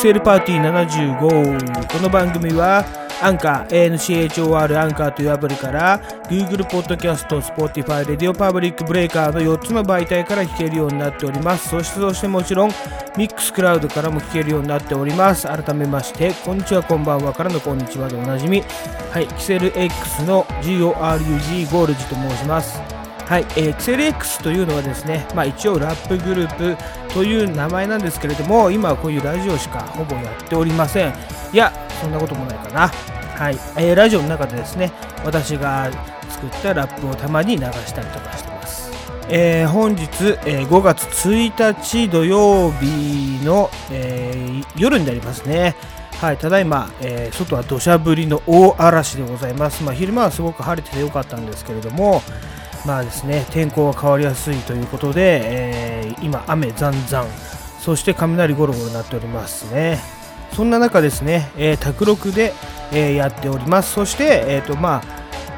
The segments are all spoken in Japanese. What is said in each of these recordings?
セルパーティー75この番組はアンカー ANCHOR アンカーというアプリから Google Podcast、Spotify、Radio Public Breaker の4つの媒体から聞けるようになっております。そしてそしてもちろん Mixcloud からも聞けるようになっております。改めましてこんにちはこんばんはからのこんにちはでおなじみ。はいキセル X の GORUG ゴールジと申します。はい、えー、キセル X というのはですね、まあ、一応ラップグループという名前なんですけれども今はこういうラジオしかほぼやっておりません。いやそんなこともないかな。はい、えー、ラジオの中でですね私が作ったラップをたまに流したりとかしてます。えー、本日、えー、5月1日土曜日の、えー、夜になりますね。はい、ただいま、えー、外は土砂降りの大嵐でございます。まあ、昼間はすごく晴れててよかったんですけれども、まあですね、天候が変わりやすいということで、えー、今、雨ざんざん、そして雷ゴロゴロになっておりますね。そんな中ですね、えー、卓録で、えー、やっております。そして、えーとまあ、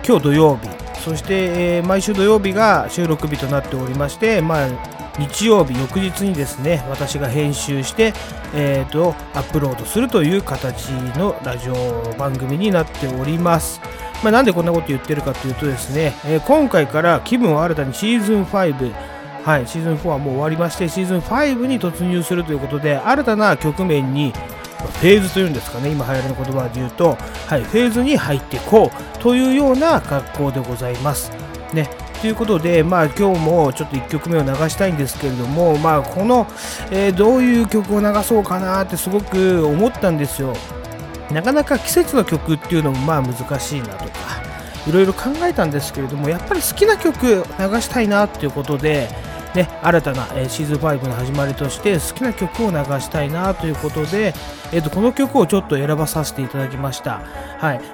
今日土曜日、そして、えー、毎週土曜日が収録日となっておりまして、まあ、日曜日翌日にですね私が編集して、えーと、アップロードするという形のラジオ番組になっております。まあ、なんでこんなこと言ってるかというとですね、えー、今回から気分を新たにシーズン5はい、シーズン4はもう終わりまして、シーズン5に突入するということで、新たな局面にフェーズというんですかね、今流行りの言葉で言うと、はい、フェーズに入っていこうというような格好でございます。ね、ということで、まあ、今日もちょっと1曲目を流したいんですけれども、まあ、この、えー、どういう曲を流そうかなってすごく思ったんですよ。なかなか季節の曲っていうのもまあ難しいなとか、いろいろ考えたんですけれども、やっぱり好きな曲流したいなっていうことで、ね、新たな、えー、シーズン5の始まりとして好きな曲を流したいなということで、えーと、この曲をちょっと選ばさせていただきました。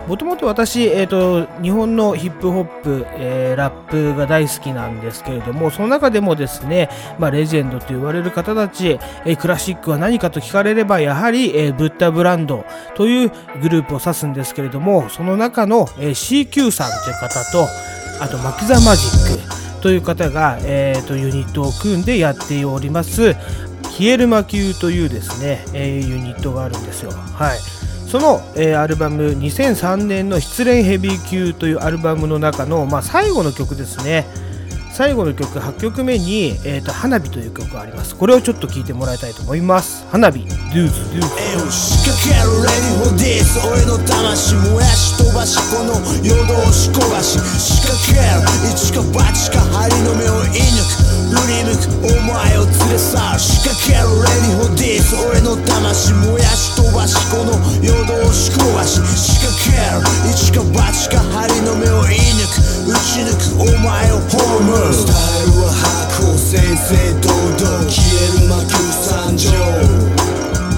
もともと私、えーと、日本のヒップホップ、えー、ラップが大好きなんですけれども、その中でもですね、まあ、レジェンドと言われる方たち、えー、クラシックは何かと聞かれれば、やはり、えー、ブッダブランドというグループを指すんですけれども、その中の、えー、CQ さんという方と、あと、マキザマジック。という方が、えーと、ユニットを組んでやっておりますヒエルマ級というですね、えー、ユニットがあるんですよ。はい。その、えー、アルバム2003年の失恋ヘビー級というアルバムの中の、まあ、最後の曲ですね。最後の曲8曲目に、えーと「花火」という曲があります。これをちょっと聴いてもらいたいと思います。花火。ドゥーズドゥーズ仕掛けるレディホディス俺の魂燃やし飛ばしこの夜通し焦がし。仕掛ける一か八か針の目を射抜く。振り向くお前を連れ去る仕掛けるレディフォディス俺の魂燃やし飛ばしこの夜通し焦がし。仕掛ける。一か八か針の目を射抜く。打ち抜くお前をホームスタイルは白鵬正々堂々消える魔球参上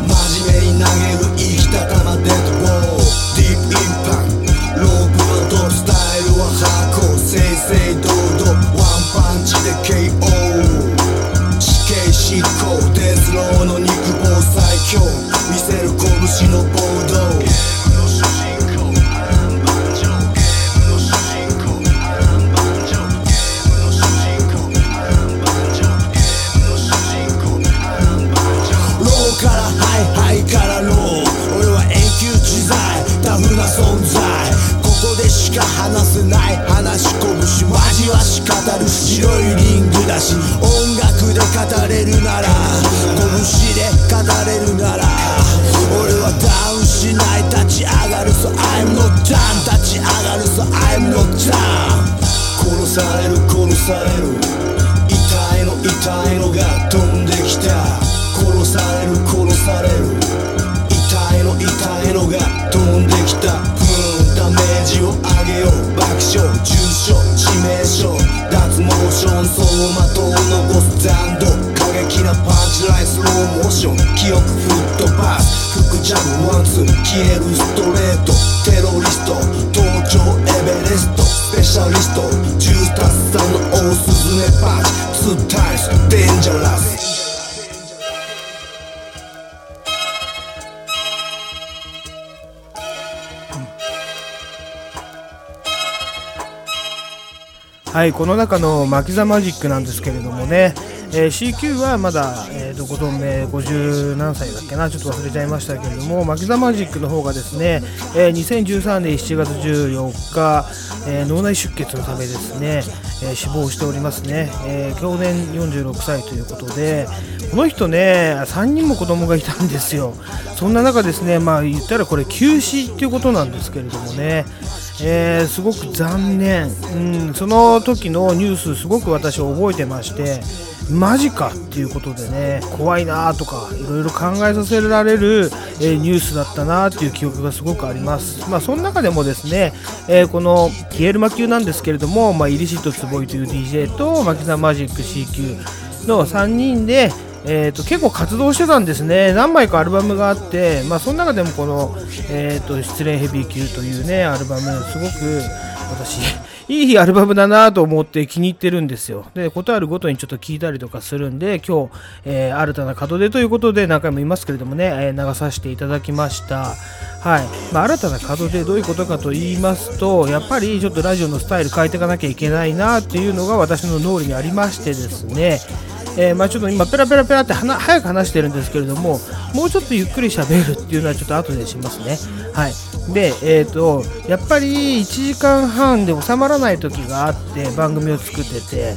真面目に投げる生きた玉デッい、この中の「マキザマジック」なんですけれどもね、えー、CQ はまだ、えーと、5度目50何歳だっけなちょっと忘れちゃいましたけれどもマキザマジックの方がですね、えー、2013年7月14日、えー、脳内出血のためですね、え、死亡しておりますね、え、去年46歳ということでこの人ね3人も子供がいたんですよ。そんな中ですねまあ言ったらこれ休止っていうことなんですけれどもね。えー、すごく残念、うん、その時のニュースすごく私覚えてましてマジかっていうことでね怖いなとかいろいろ考えさせられる、え、ニュースだったなっていう記憶がすごくあります。まあその中でもですね、えー、このキエルマ級なんですけれども、まあ、イリシット坪井という DJ とマキザマジック C 級の3人でえーと、結構活動してたんですね、何枚かアルバムがあって、まあ、その中でもこの、えーと、失恋ヘビー級というねアルバム、すごく私、いいアルバムだなと思って気に入ってるんですよ。で、ことあるごとにちょっと聞いたりとかするんで、今日、えー、新たな門出ということで何回も言いますけれどもね、え、流させていただきました。はいまあ、新たな門出どういうことかと言いますと、やっぱりちょっとラジオのスタイル変えていかなきゃいけないなっていうのが私の脳裏にありましてですね、えー、まあ、ちょっと今ペラペラペラって早く話してるんですけれどももうちょっとゆっくり喋るっていうのはちょっと後でしますね。はい。でえっ、ー、とやっぱり1時間半で収まらない時があって番組を作ってて。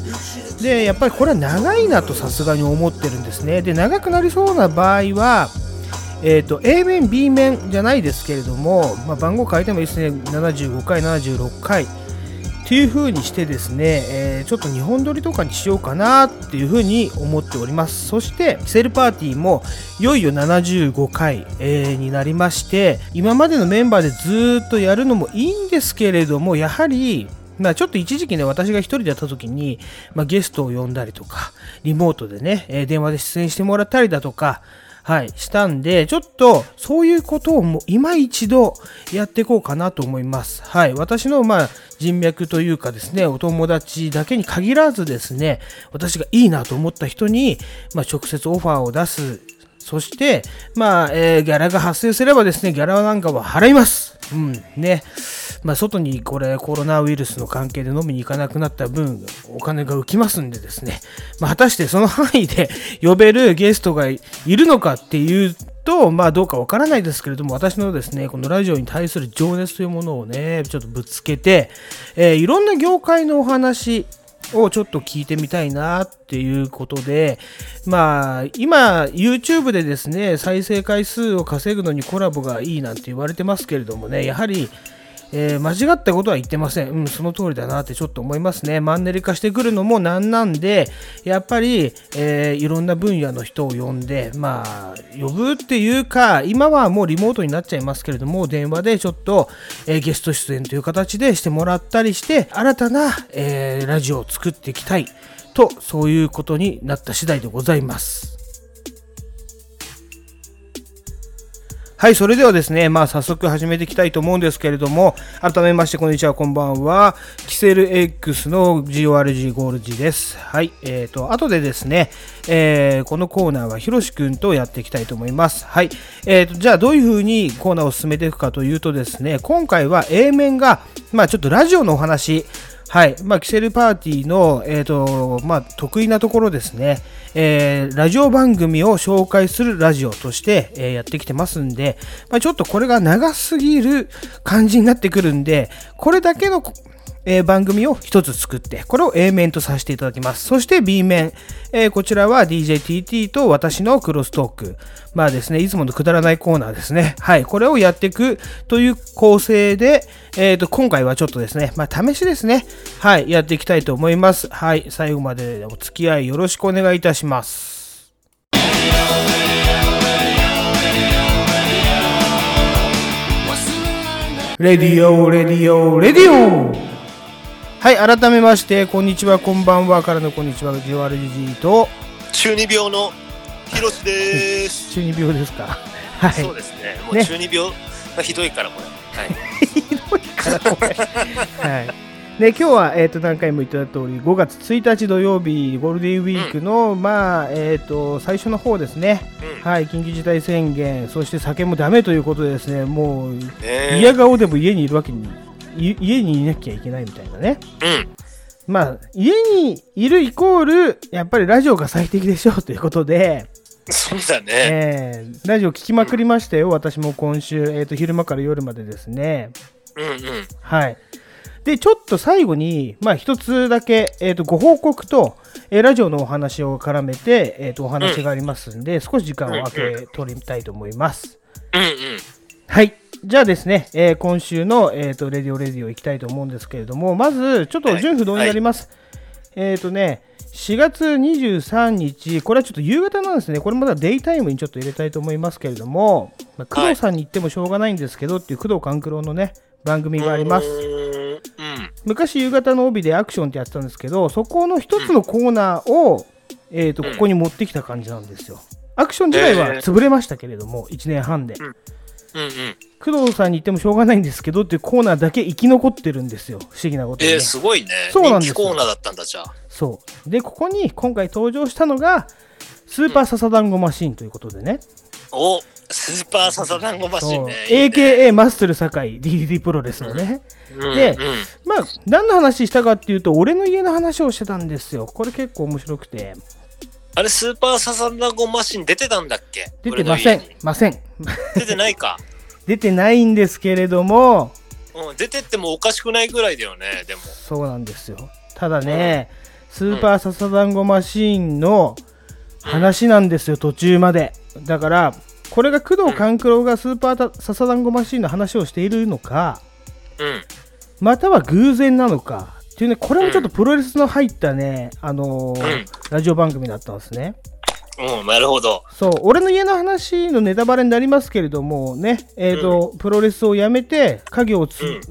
でやっぱりこれは長いなとさすがに思ってるんですね。で長くなりそうな場合はえーと、A 面 B 面じゃないですけれども、まあ、番号変えてもいいですね。75回76回。っていう風にしてですね、えー、ちょっと2本撮りとかにしようかなっていう風に思っております。そしてセルパーティーもいよいよ75回、えー、になりまして今までのメンバーでずっとやるのもいいんですけれどもやはりまあ、ちょっと一時期ね、私が一人でやった時に、まあ、ゲストを呼んだりとか、リモートでね、え、電話で出演してもらったりだとか、はい、したんで、ちょっとそういうことをもう今一度やっていこうかなと思います。はい、私のまあ人脈というかですね、お友達だけに限らずですね、私がいいなと思った人に、まあ、直接オファーを出す。そして、まあ、えー、ギャラが発生すればですね、ギャラなんかは払います。うん、ね。まあ、外にこれコロナウイルスの関係で飲みに行かなくなった分お金が浮きますんでですね、まあ、果たしてその範囲で呼べるゲストがいるのかっていうと、まあどうかわからないですけれども、私のですね、このラジオに対する情熱というものをね、ちょっとぶつけて、えー、いろんな業界のお話、をちょっと聞いてみたいなっていうことで、まあ、今、YouTube でですね、再生回数を稼ぐのにコラボがいいなんて言われてますけれどもね、やはり、えー、間違ったことは言ってません。うん、その通りだなってちょっと思いますね。マンネリ化してくるのもなんなんで、やっぱり、えー、いろんな分野の人を呼んで、まあ、呼ぶっていうか、今はもうリモートになっちゃいますけれども、電話でちょっと、えー、ゲスト出演という形でしてもらったりして、新たな、えラジオを作っていきたいと、そういうことになった次第でございます。はい、それではですね、まあ早速始めていきたいと思うんですけれども、改めましてこんにちは、こんばんは。キセル X の GORG ゴールジです。はい、えっ、ー、と、後でですね、えー、このコーナーはひろしくんとやっていきたいと思います。はい、えっ、ー、と、じゃあどういう風にコーナーを進めていくかというとですね、今回は A 面が、まあちょっとラジオのお話、はい。まあ、キセルパーティーの、えっ、ー、と、まあ、得意なところですね。えー、ラジオ番組を紹介するラジオとして、えー、やってきてますんで、まあ、ちょっとこれが長すぎる感じになってくるんで、これだけのえー、番組を一つ作って、これを A 面とさせていただきます。そして B 面、えー、こちらは DJTT と私のクロストーク。まあですね、いつものくだらないコーナーですね。はい、これをやっていくという構成で、えっ、ー、と、今回はちょっとですね、まあ試しですね。はい、やっていきたいと思います。はい、最後までお付き合いよろしくお願いいたします。 Radio、Radio、Radioはい、改めまして、こんにちは、こんばんはからのこんにちは、ジオアルジジーと、中二病のヒロシです。中二病ですか？はい。そうですね。もう中二病がひどいから、これ。はい。ひどいから、これ。はい。で今日は、えーと、何回も言った通り5月1日土曜日ゴールデンウィークの、うん、まあえーと、最初の方ですね、うん、はい、緊急事態宣言そして酒もだめということでですねもう、嫌顔でも家にいるわけに家にいなきゃいけないみたいなね。うん。まあ、家にいるイコール、やっぱりラジオが最適でしょうということで、そうだね。えーラジオ聞きまくりましたよ、私も今週、えーと、昼間から夜までですね。うんうん。はい。で、ちょっと最後に、まあ、一つだけ、えーと、ご報告と、えーラジオのお話を絡めて、えーと、お話がありますんで、少し時間を空け取りたいと思います。うんうん。はい。じゃあですね、えー今週の、えー、とレディオレディオ行きたいと思うんですけれども、まず、ちょっと順不同になります。えっ、とね、4月23日、これはちょっと夕方なんですね、これまだデイタイムにちょっと入れたいと思いますけれども、まあ、工藤さんに言ってもしょうがないんですけどっていう工藤官九郎のね、番組があります。昔夕方の帯でアクションってやってたんですけど、そこの一つのコーナーを、えー、とここに持ってきた感じなんですよ。アクション自体は潰れましたけれども、1年半で。うんうん。工藤さんに言ってもしょうがないんですけどっていうコーナーだけ生き残ってるんですよ。不思議なことに、ね。えー、すごいね。そうなんですコーナーだったんだ、じゃあ。そう。で、ここに今回登場したのが、スーパーササダンゴマシンということでね。おスーパーササダンゴマシンね。いいね AKA マッスル堺 DDT プロレスのね。うんでうんまあ、何の話したかっていうと、俺の家の話をしてたんですよ。これ結構面白くて。あれ、スーパーササダンゴマシン出てたんだっけ？出てません。ません。出てないか。出てないんですけれども、うん、出てってもおかしくないぐらいだよね、でも。そうなんですよ。ただね、スーパーササダンゴマシーンの話なんですよ、途中まで。だから、これが工藤官九郎がスーパーササダンゴマシーンの話をしているのか、うん。または偶然なのか。っていうね、これもちょっとプロレスの入ったね、あのーうんラジオ番組だったんですね。うん、なるほど。そう、俺の家の話のネタバレになりますけれどもね、えっ、と、プロレスをやめて、家業をつ、うん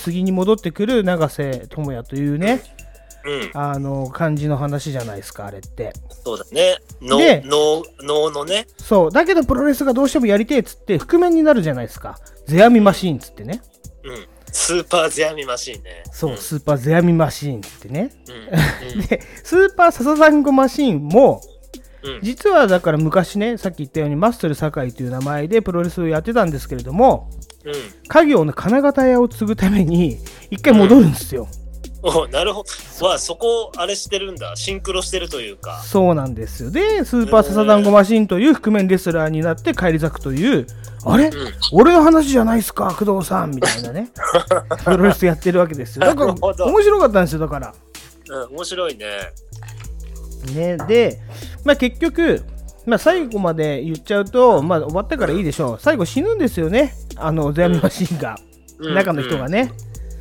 次に戻ってくる永瀬智也というね、うん、あの感じの話じゃないですか、あれって。そうだね。脳で、脳、脳のね。そう、だけどプロレスがどうしてもやりてえっつって、覆面になるじゃないですか。ゼアミマシーンっつってね。うん。スーパーゼアミマシンね。そう、スーパーゼアミマシーンっつってね。うん。で、スーパーササダンゴマシーンも、うん。うん。実はだから昔ね、さっき言ったようにマッスル堺という名前でプロレスをやってたんですけれども、うん。家業の金型屋を継ぐために、一回戻るんですよ。おなるほど。わあ、そこ、あれしてるんだ。シンクロしてるというか。そうなんですよ。で、スーパーササダンゴマシーンという覆面レスラーになって返り咲くという、あれ？うん。俺の話じゃないっすか、工藤さんみたいなね。プロレスやってるわけですよ。だから、面白かったんですよ、だから。うん、面白いね。ね、で、まあ、結局、まあ、最後まで言っちゃうと、まあ、終わったからいいでしょう。最後死ぬんですよね、あの、ゼアミマシンが。うん中の人がね。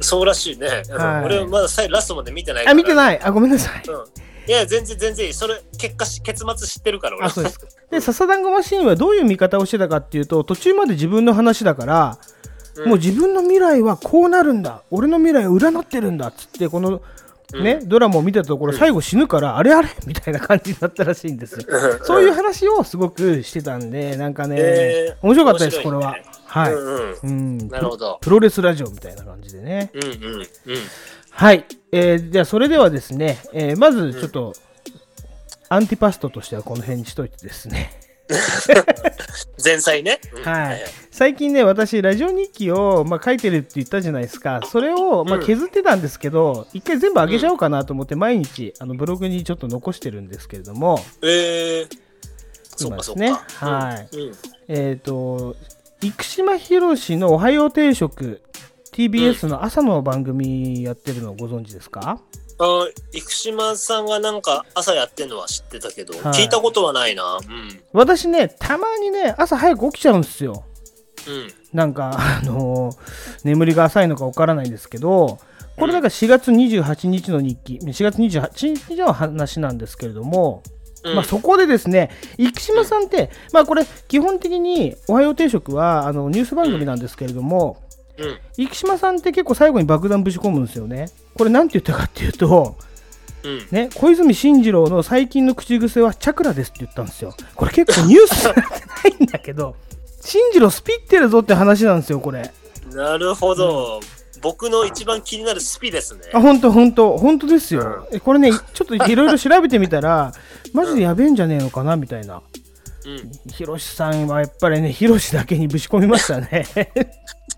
そうらしいね。うんはい俺まださラストまで見てない。あ、見てい。ない。あ、ごめんなさい。うん。いや、全然全然いい。それ、結果し、結末知ってるから、俺。あ、そうです。で、ササダンゴマシンはどういう見方をしてたかっていうと、途中まで自分の話だから、うんもう自分の未来はこうなるんだ。俺の未来を占ってるんだっつって、この、ね、ドラマを見たところ、最後死ぬから、あれあれ？みたいな感じになったらしいんですそういう話をすごくしてたんで、なんかね、えー面白かったです、これは。はい。うんうん。うん、なるほどプロレスラジオみたいな感じでね。うんうんうん。はい。えー、じゃあ、それではですね、えーまずちょっと、アンティパストとしてはこの辺にしといてですね。前菜ね。うん。はい。最近ね、私、ラジオ日記を、まあ、書いてるって言ったじゃないですか。それを、まあ、うん。削ってたんですけど、一回全部上げちゃおうかなと思って、毎日、あのブログにちょっと残してるんですけれども、えー、そう今ですね。かそうか。はい。うん。えっ、と、生島博士のおはよう定食、TBS の朝の番組やってるのご存知ですか、あ生島さんがなんか朝やってんのは知ってたけど、はい聞いたことはないな。うん。私ね、たまにね、朝早く起きちゃうんですよ。うん。なんか、あのー眠りが浅いのかわからないんですけど、これなんか4月28日の日記、4月28日の話なんですけれども、うんまあ、そこでですね、生島さんって、まあ、これ、基本的におはよう定食はあのニュース番組なんですけれども、うん。生島さんって結構最後に爆弾ぶち込むんですよね。これ、なんて言ったかっていうと、うん。ね、小泉進次郎の最近の口癖はチャクラですって言ったんですよ。これ結構ニュースになってないんだけど、進次郎スピってるぞって話なんですよ、これ。なるほど。僕の一番気になるスピですね。あ、本当本当本当ですよ。えこれね、ちょっといろいろ調べてみたら、マジでやべえんじゃねえのかなみたいな。うん。ヒロシさんはやっぱりね、ヒロシだけにぶち込みましたね。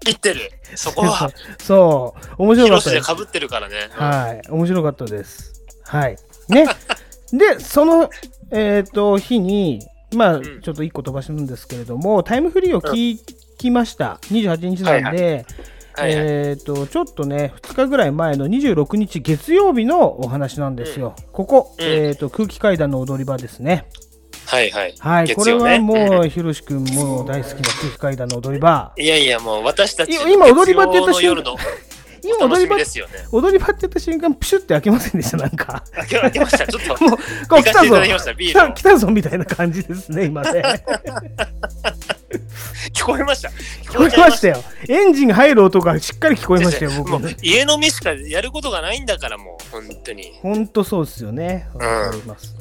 切ってる。そこは、そう、面白かったです。でかぶってるからね。はい、面白かったです。はい。ね。で、その、えっ、と、日に、まあ、んちょっと一個飛ばしるんですけれども、タイムフリーを聞きました。28日なんで、はいはいえっ、と、ちょっとね、2日ぐらい前の26日月曜日のお話なんですよ。ここ、うんえっ、と、空気階段の踊り場ですね。はいはい。はい、これはもう、ひろしくんも大好きな空気階段の踊り場。いやいや、もう私たちい今踊り場って言った瞬間今、踊り場みですよね。踊り場って言った瞬間、プシュって開けませんでした、なんか。開け開けました。ちょっと。もう、こう来たぞ来たぞみたいな感じですね、今ね。聞こえました。聞こえましたよ。エンジン入る音がしっかり聞こえましたよ、僕。家飲みしかやることがないんだから、もう、本当に。ほんとそうですよね。んわかります。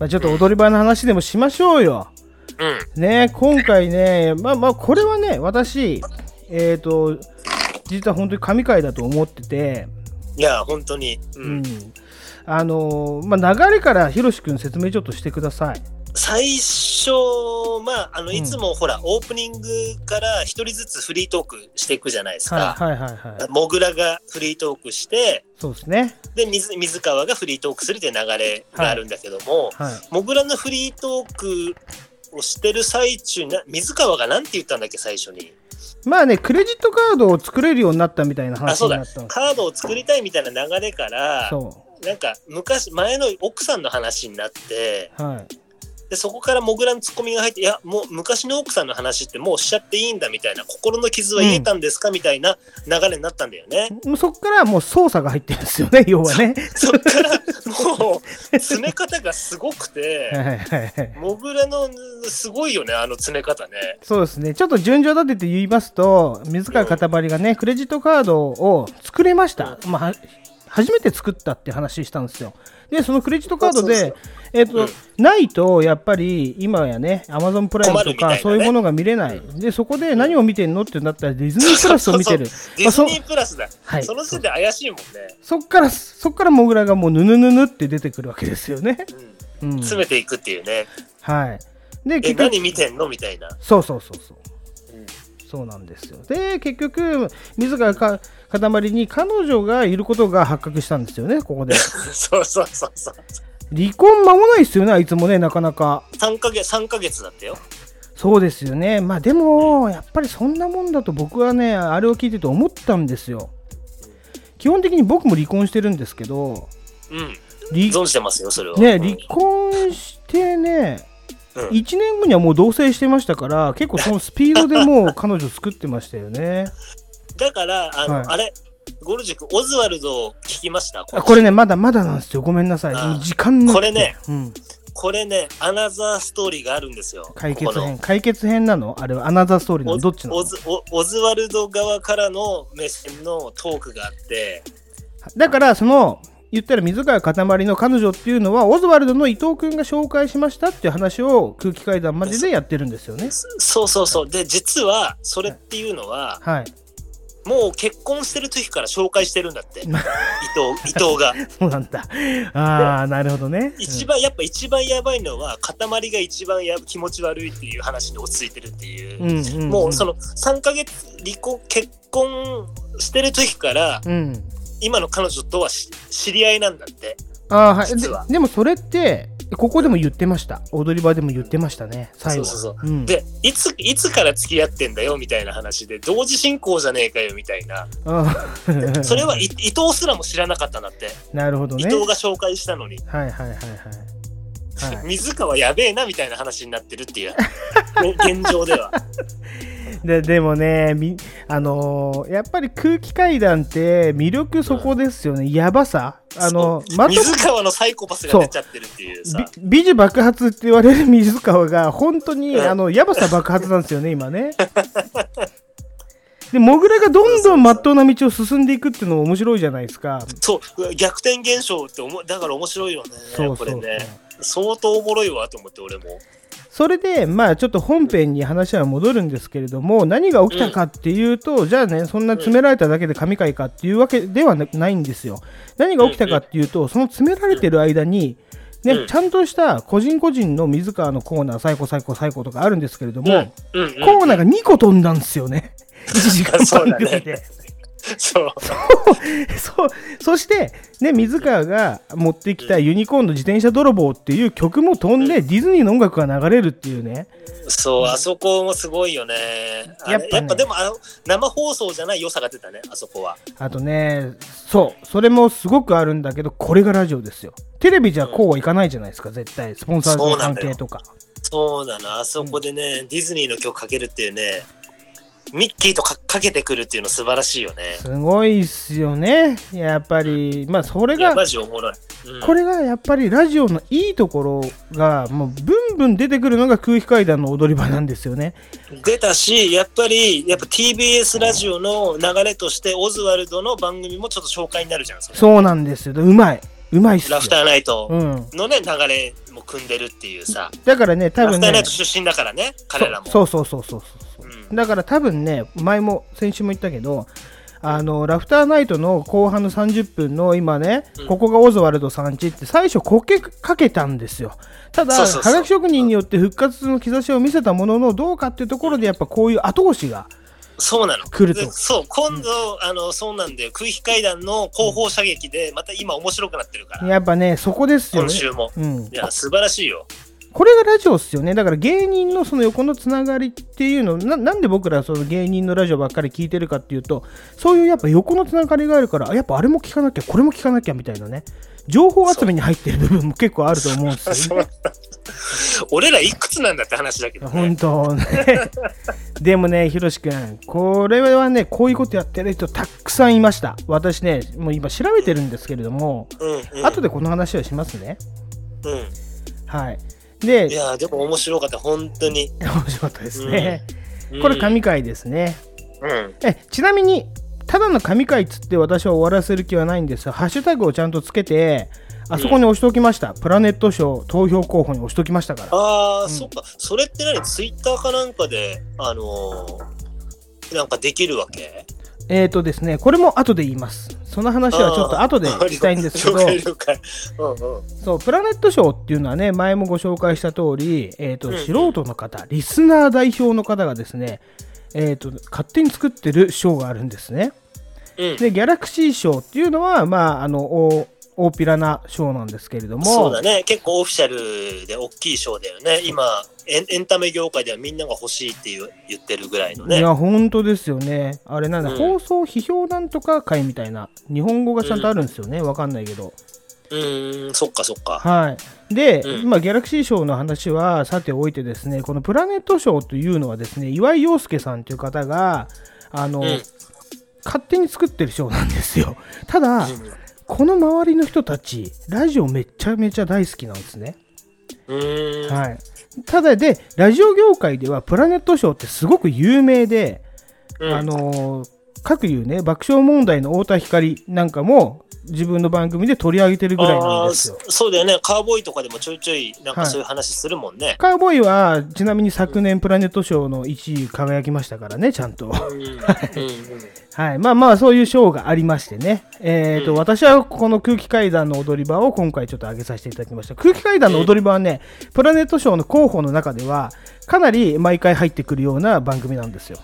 まあ、ちょっと踊り場の話でもしましょうよ。うん。ね、今回ね、まあまあ、これはね、私、えっ、と、実は本当に神回だと思ってて、いや、本当に。ううんん。あのーまあ、流れからひろし君説明ちょっとしてください。最初、まあ、あの、んいつもほら、オープニングから一人ずつフリートークしていくじゃないですか。はいはいはいはい。モグラがフリートークして、そうですね。で水、水川がフリートークするっていう流れがあるんだけども、はい。モグラのフリートークをしてる最中に、な水川がなんて言ったんだっけ、最初に。まあね、クレジットカードを作れるようになったみたいなあ、話になった。カードを作りたいみたいな流れから、そなんか昔、前の奥さんの話になって、う。はい。でそこからモグラのツッコミが入って、いや、もう昔の奥さんの話ってもうしちゃっていいんだみたいな、心の傷は癒えたんですか、みたいな流れになったんだよね。もうそこからもう操作が入ってるんですよね、要はね。そっからもう、詰め方がすごくはいて、はいはい。モグラのすごいよね、あの詰め方ね。そうですね。ちょっと順序立てて言いますと、水川かたまりがね、クレジットカードを作れました。まあ、は初めて作ったって話したんですよ。で、そのクレジットカードで、えっ、と、うんないと、やっぱり今やね、アマゾンプライムとか、ねそういうものが見れない。で、そこで何を見てんのってなったら、ディズニープラスを見てる。ディズニープラスだ。はいその時点で怪しいもんね。そっから、そっからモグラがもうぬぬぬぬって出てくるわけですよね。うんうん。詰めていくっていうね。はい。で、え、結局、何見てんのみたいな。そうそうそうそう。うんそうなんですよ。で、結局、自らか塊に彼女がいることが発覚したんですよね、ここで。そうそうそうそう。離婚間もないですよね、あいつもね、なかなか。3ヶ月、3ヶ月だったよ。そうですよね。まあでも、やっぱりそんなもんだと僕はね、あれを聞いてて思ったんですよ。基本的に僕も離婚してるんですけど、うん。離存じてますよ、それは。ね、うん離婚してね、うん1年後にはもう同棲してましたから、結構そのスピードでもう彼女作ってましたよね。だから、あの、はいあれ、ゴルジ君、オズワルド聞きました？あこれね、まだまだなんですよ。ごめんなさい。時間なくてこれね、うん、これね、アナザーストーリーがあるんですよ。解決ここの編。解決編なの？あれはアナザーストーリーのどっちなの？オズオオズワルド側からの目線のトークがあって、だから、その、言ったら水川かたまりの彼女っていうのは、オズワルドの伊藤君が紹介しましたっていう話を空気階段まででやってるんですよね。そそうそうそう。で、実は、それっていうのは、はい。もう結婚してる時から紹介してるんだって。伊藤、伊藤が。そうなんだ。ああ、なるほどね。一番、やっぱ一番やばいのは、塊が一番や気持ち悪いっていう話に落ち着いてるっていう。うん、うんうんもうその3ヶ月離婚結婚してる時からうん。今の彼女とはし知り合いなんだってああ、はい。ででもそれって、ここでも言ってました。踊り場でも言ってましたね。最後。そうそうそううん、でいついつから付き合ってんだよみたいな話で同時進行じゃねえかよみたいなそれはい伊藤すらも知らなかったんだって、なるほどね。伊藤が紹介したのにはいはいはいはい。はい、水川やべえなみたいな話になってるっていう、ね 現状では ででもね、みあのーやっぱり空気階段って魅力そこですよね、やばさ。あの水川のサイコパスが出ちゃってるっていうさ。び美女爆発って言われる 水川が本当に、うん。あのやばさ爆発なんですよね、今ね。で、モグラがどんどんまっとうな道を進んでいくっていうのも面白いじゃないですか。そう。逆転現象って思うだから面白いよねそうそうそう。これね。相当おもろいわと思って俺もそれで、まあちょっと本編に話は戻るんですけれども、何が起きたかっていうと、じゃあね、そんな詰められただけで神回かっていうわけではなないんですよ。何が起きたかっていうと、その詰められてる間に、ね、うんちゃんとした個人個人の水川のコーナー、最高最高最高とかあるんですけれども、コーナーが2個飛んだんですよね。1時間そうだね番組で。そう。そうそして、ね、水川が持ってきたユニコーンの自転車泥棒っていう曲も飛んで、ディズニーの音楽が流れるっていうね。そう、あそこもすごいよね。やっぱねやっぱでもあの、生放送じゃない良さが出たね、あそこは。あとね、そう、それもすごくあるんだけど、これがラジオですよ。テレビじゃこうはいかないじゃないですか、絶対。スポンサーの関係とか。そうなの、あそこでね、ディズニーの曲かけるっていうね、ミッキーとかかけてくるっていうの素晴らしいよね。すごいっすよね。やっぱり、まあ、それがマ、ジおもろい。うんこれがやっぱりラジオのいいところが、もう、ブンブン出てくるのが空気階段の踊り場なんですよね。出たし、やっぱり、やっぱ TBS ラジオの流れとして、オズワルドの番組もちょっと紹介になるじゃん、それそうなんですよ。うまい。うまいっすよ。ラフターナイトうん。のね、流れも組んでるっていうさ、だからね、多分ねラフターナイト、出身だからね、彼らも。そうそうそうそうそう。うんだから多分ね、前も先週も言ったけど、あのラフターナイトの後半の30分の今ね、うんここがオズワルドさんちって最初こけかけたんですよ。ただ、そうそうそうはがき職人によって復活の兆しを見せたものの、どうかっていうところでやっぱこういう後押しが、そうなの。来るとでそう、今度、あの、そうなんだよ。空気階段の後方射撃で、また今面白くなってるから、やっぱね、そこですよね。今週も。うんい、や、素晴らしいよ。これがラジオっすよね。だから芸人のその横のつながりっていうのな、なんで僕らその芸人のラジオばっかり聞いてるかっていうと、そういうやっぱ横のつながりがあるから、あやっぱあれも聞かなきゃ、これも聞かなきゃみたいなね、情報集めに入ってる部分も結構あると思うんですそようね。俺らいくつなんだって話だけどね。本当ね。でもね、ひろしくん、これはね、こういうことやってる人たくさんいました。私ね、もう今調べてるんですけれども、うん、うん。後でこの話をしますね。うん。はい。でい、や、でも面白かった、本当に。面白かったですね。うんこれ神回ですね。うん。えちなみにただの神回っつって私は終わらせる気はないんですよハッシュタグをちゃんとつけてあそこに押しておきました、プラネット賞投票候補に押しておきましたからああ、うんそっか。それって何？ツイッターかなんかで、あのーなんかできるわけ？えっ、ー、とですねこれも後で言いますその話はちょっと後でしたいんですけど。そうプラネット賞っていうのはね前もご紹介した通り、えーとうん素人の方リスナー代表の方がですねえー、と勝手に作ってる賞があるんですね。うん。でギャラクシー賞っていうのはまああの大大っぴらな賞なんですけれどもそうだね。結構オフィシャルで大きいショーだよね。今エン、エンタメ業界ではみんなが欲しいっていう言ってるぐらいのね。いや、本当ですよね。あれなんだ、うん放送批評なんとか会みたいな、日本語がちゃんとあるんですよね。わかんないけど。うーん、そっかそっか。はい。で、うん今、ギャラクシー賞の話はさておいてですね、このプラネット賞というのはですね、岩井陽介さんという方が、あの、うん。勝手に作ってる賞なんですよ。ただ、この周りの人たち、ラジオめちゃめちゃ大好きなんですね。はい。ただで、ラジオ業界ではプラネット賞ってすごく有名で、うんあのー各いうね、爆笑問題の太田光なんかも自分の番組で取り上げてるぐらいなんあですよー。そそうだよね。カーボーイとかでもちょいちょい、なんはいかそういう話するもんね。カーボーイはちなみに昨年プラネット賞の1位輝きましたからね、ちゃんと。うん。うん はい。まあまあ、そういう賞がありましてね。えっ、と、うん私はこの空気階段の踊り場を今回ちょっと上げさせていただきました。空気階段の踊り場はね、プラネット賞の候補の中では、かなり毎回入ってくるような番組なんですよ。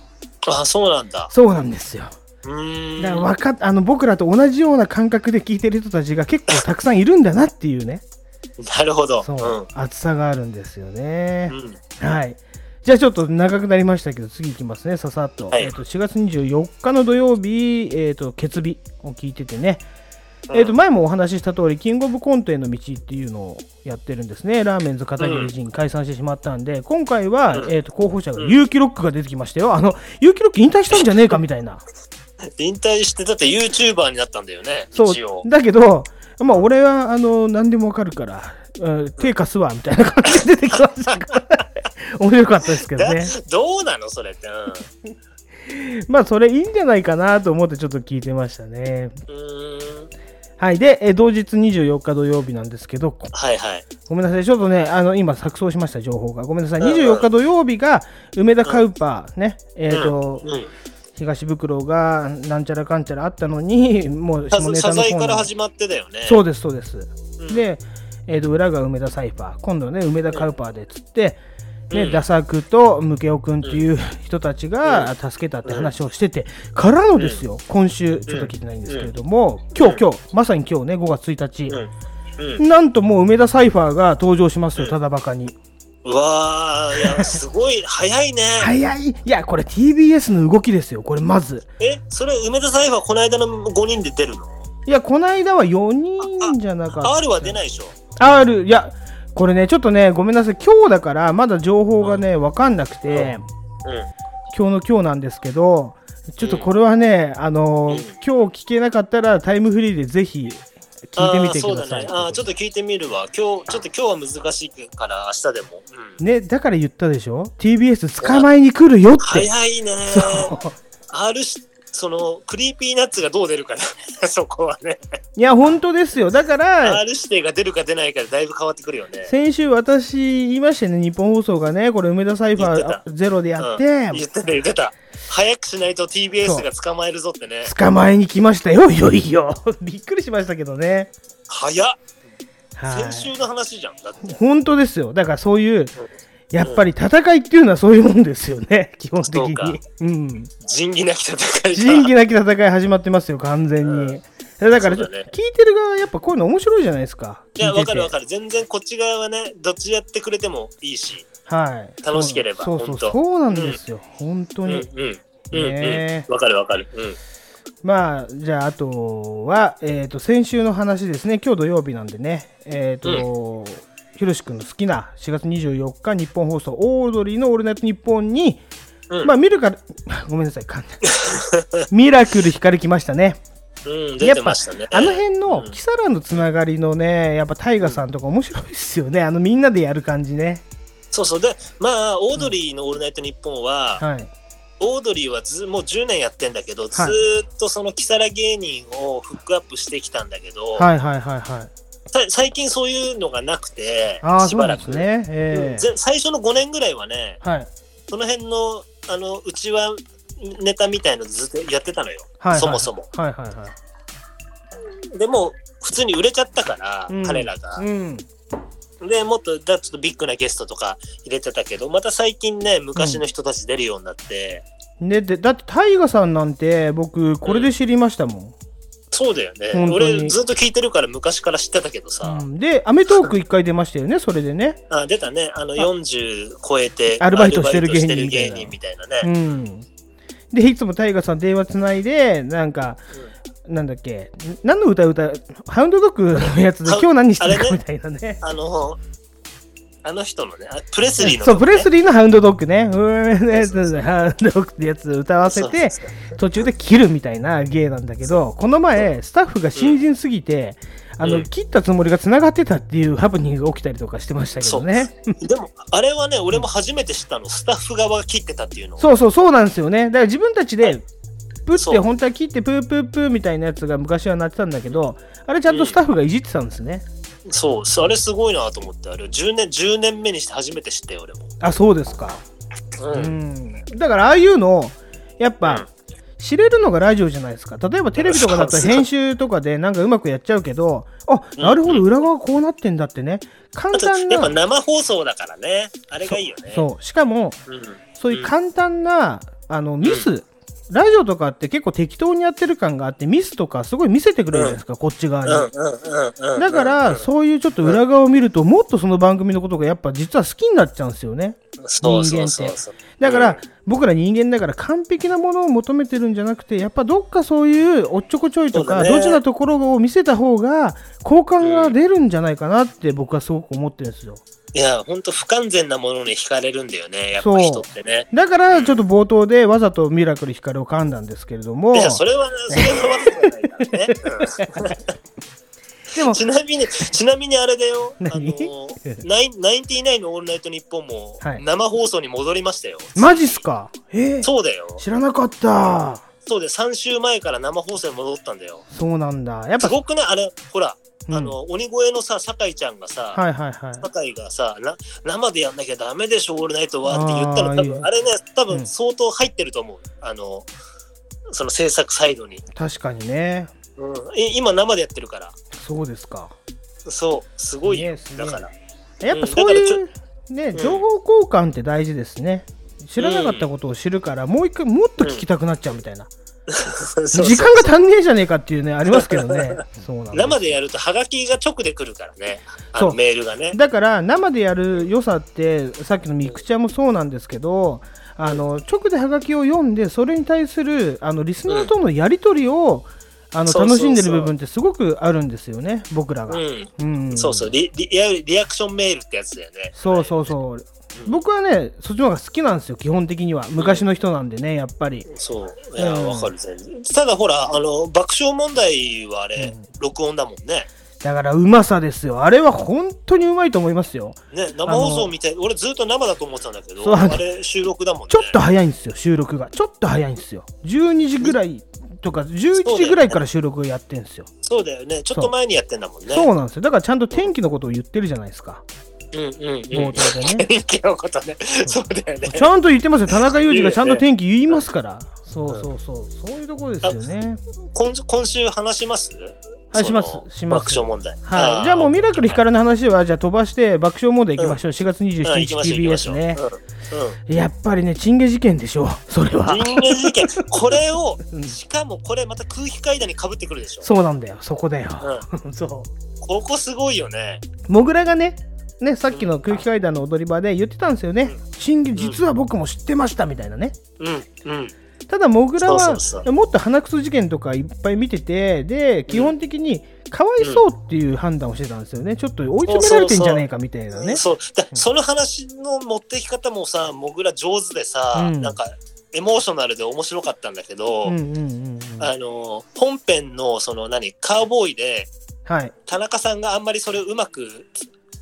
あ、そうなんだ。そうなんですよ。うーん。だからわかっあの僕らと同じような感覚で聞いてる人たちが結構たくさんいるんだなっていうね、なるほど。そう、熱さがあるんですよねうん。。うん。はい。じゃあちょっと長くなりましたけど、次いきますね、ささっと。はいえっと4月24日の土曜日、えっと決日を聞いててね、うんえっと前もお話しした通り、キングオブコントへの道っていうのをやってるんですね。ラーメンズ片桐仁解散してしまったんで、今回は、うんえっと候補者がうん結城ロックが出てきましたよ。あの、結城ロック引退したんじゃねえかみたいな。引退して、だって YouTuber になったんだよね。そう。だけど、まあ、俺はあの何でもわかるから、うん手貸すわみたいな感じで出てきましたから、面白かったですけどだね。どうなのそれって。うん。まあ、それいいんじゃないかなと思ってちょっと聞いてましたね。うーん。はい。で、え同日24日土曜日なんですけど、はいはい。ごめんなさい。ちょっとね、あの、今、錯綜しました、情報が。ごめんなさい。うんうん24日土曜日が、梅田カウパーね、えっ、と、うん。東袋がなんちゃらかんちゃらあったのに、もう下ネタ謝の方に罪から始まってだよね。そうです、そうです。うん。で、えー、と裏が梅田サイファー。今度はね梅田カウパーでっつって、ねうん。ダサクとムケオくんっていう人たちが助けたって話をしてて、からのですよ、今週、ちょっと聞いてないんですけれども、今日、今日、まさに今日ね、5月1日、なんともう梅田サイファーが登場しますよ、ただバカに。うわー、いや、すごい、早いね。早いいや、これ TBS の動きですよ、これまず。え、それ、梅田サイファー、この間の5人で出るの？いや、この間は4人じゃなかった。?R は出ないでしょ R、いや、これね、ちょっとね、ごめんなさい、今日だから、まだ情報がね、わかんなくて、うん。今日の今日なんですけど、ちょっとこれはね、あのうん今日聞けなかったらタイムフリーでぜひ聞いてみてください。あーそうだね。ちょっと聞いてみるわ。今日、ちょっと今日は難しいから、明日でも。うん。ね、だから言ったでしょ ?TBS 捕まえに来るよって。早いね。R し、その、クリーピーナッツがどう出るかな。そこはね。いや、本当ですよ。だから、R 指定が出るか出ないかでだいぶ変わってくるよね。先週私言いましたよね、ニッポン放送がね、これ梅田サイファーゼロでやって、うん言ってた言ってた。早くしないと TBS が捕まえるぞってね。捕まえに来ましたよ、いよいよ。びっくりしましたけどね。早っ。はい先週の話じゃん。だって。本当ですよ。だからそういう、やっぱり戦いっていうのはそういうもんですよね、基本的に。うん。仁義なき戦いが仁義なき戦い始まってますよ、完全に。だから、ね聞いてる側はやっぱこういうの面白いじゃないですか。いや、わかるわかる。全然こっち側はね、どっちやってくれてもいいし。はい。楽しければそうそうそうなんですよ、本当うんうん。に。うんうんかるわかる。うん。まあ、じゃあ、あとは、えっ、と、先週の話ですね、今日土曜日なんでね、えっ、と、ひろし君の好きな4月24日、日本放送、オードリーのオールナイトニッポンに、うんまあ、見るから、ごめんなさい、噛んだ ミラクル光来ましたね。うん、出てましたね。あの辺のうんキサラのつながりのね、やっぱタイガさんとか面白いですよね。あのみんなでやる感じね。そうそう。で、まあ、オードリーのオールナイトニッポンは、はい。オードリーはずもう10年やってんだけど、ずっとそのキサラ芸人をフックアップしてきたんだけど、はいはいはいはい。さ最近そういうのがなくてしばらく、ですね。うん最初の5年ぐらいはねはい。その辺のあのうちはネタみたいのずっとやってたのよ、はいはい。そもそもはいはいはい。でも普通に売れちゃったから、うん彼らが、うん。でもっとだちょっとビッグなゲストとか入れてたけどまた最近ね昔の人たち出るようになって、ね、でだってタイガさんなんて僕これで知りましたもん。そうだよね。俺ずっと聞いてるから昔から知ってたけどさ、うん。で、アメトーク一回出ましたよね、それでね。あ出たね。あの40超えてアルバイトしてる芸人みたいなね、うん。で、いつもタイガさん電話つないで、なんか、なんだっけ、何の歌歌う、ハウンドドッグのやつで今日何してるかみたいなね。あの、あの人のね、あプレスリーの、そう、プレスリリーのハウンドドッグね。ハウンドドッグってやつ歌わせて、途中で切るみたいな芸なんだけど、この前、スタッフが新人すぎて、あの、うん。切ったつもりが繋がってたっていうハプニングが起きたりとかしてましたけどね。でも、あれはね、俺も初めて知ったの、スタッフ側が切ってたっていうの。そうそう、そうなんですよね。だから自分たちで、プって本当は切ってプープープーみたいなやつが昔はなってたんだけど、あれちゃんとスタッフがいじってたんですね。そう、それすごいなと思って、あれ10年、10年目にして初めて知ったよ、俺も。あ、そうですか。う。うんん。だからああいうのを、やっぱ、うん知れるのがラジオじゃないですか。例えばテレビとかだとそうそう編集とかでなんかうまくやっちゃうけど、あ、なるほど、裏側こうなってんだってね。簡単やっぱな、生放送だからね、あれがいいよね。そう、しかも、うん。そういう簡単な、あの、ミス、ラジオとかって結構適当にやってる感があって、ミスとかすごい見せてくれるじゃないですか、こっち側に。だから、そういうちょっと裏側を見ると、もっとその番組のことがやっぱ実は好きになっちゃうんですよね。そうそうそうそう。だから、僕ら人間だから完璧なものを求めてるんじゃなくて、やっぱどっかそういうおっちょこちょいとか、ドジなところを見せた方が、好感が出るんじゃないかなって僕はすごく思ってるんですよ。いや、ほんと不完全なものに惹かれるんだよね、やっぱ人ってね。だから、ちょっと冒頭でわざとミラクル光を噛んだんですけれどもい、や、それはね、それはわざとじゃないからね。ちなみに、ちなみにあれだよ。あ何の、ナインナインティナインのオールナイトニッポンもはい生放送に戻りましたよ。マジっすか？え？ー、そうだよ。知らなかった。そうで、3週前から生放送に戻ったんだよ。そうなんだ。やっぱ、すごくね、あれ、ほら、うんあの、鬼越のさ、酒井ちゃんがさ、はいはいはい。酒井がさな、生でやんなきゃダメでしょ、オールナイトはって言ったら、あーいい多分あれね、多分うん相当入ってると思う。あの、その制作サイドに。確かにね。うん、い今生でやってるから。そうですか。そう、すごいよねだから。やっぱそういうね、ん情報交換って大事ですね。知らなかったことを知るから、もう一回もっと聞きたくなっちゃうみたいな。そうそう時間が足んねえじゃねえかっていうね、ありますけどね。そうな生でやるとハガキが直で来るからね。あのそう。メールがね。だから生でやる良さってさっきのミクチャもそうなんですけどあの直でハガキを読んでそれに対するあのリスナーとのやり取りを、うそうそう楽しんでる部分ってすごくあるんですよね僕らが。うん。うん。そうそう。リリリアクションメールってやつだよね。そうそうそう僕はねそっちの方が好きなんですよ基本的には。昔の人なんでねやっぱり。そう。いやうんわかる全然。ただほらあの爆笑問題はあれ、うん。録音だもんね。だからうまさですよ。あれは本当にうまいと思いますよ。ね生放送みたい俺ずっと生だと思ってたんだけどあれ収録だもんね。ちょっと早いんですよ収録が。ちょっと早いんですよ。12時ぐらいとか11時ぐらいから収録をやってんですよ。そうだよね。ちょっと前にやってんだもんね。そうなんですよ。だからちゃんと天気のことを言ってるじゃないですか。うんうんうん冒頭でね。天気のことねそうだよねちゃんと言ってますよ。田中裕二がちゃんと天気言いますから。そうそうそう。そういうところですよね。今今週話します？はいしますします爆笑問題はい。じゃあもうミラクル光の話はじゃあ飛ばして爆笑モード行きましょう。4月うん27日 TBS ね。うんやっぱりね、チンゲ事件でしょう。それは。人間事件これを うんしかもこれまた空気階段にかぶってくるでしょそうなんだよ。そこだよ。そう。ここすごいよねモグラがね、ね、さっきの空気階段の踊り場で言ってたんですよね。チンゲ、実は僕も知ってましたみたいなね。うんうんただ、モグラはもっと鼻くそ事件とかいっぱい見てて、で、基本的にかわいそうっていう判断をしてたんですよね。ちょっと追い詰められてんじゃねえかみたいなね。そうだその話の持ってき方もさもぐら上手でさ、うんなんかエモーショナルで面白かったんだけど。あの本編のその何カウボーイではい。田中さんがあんまりそれをうまく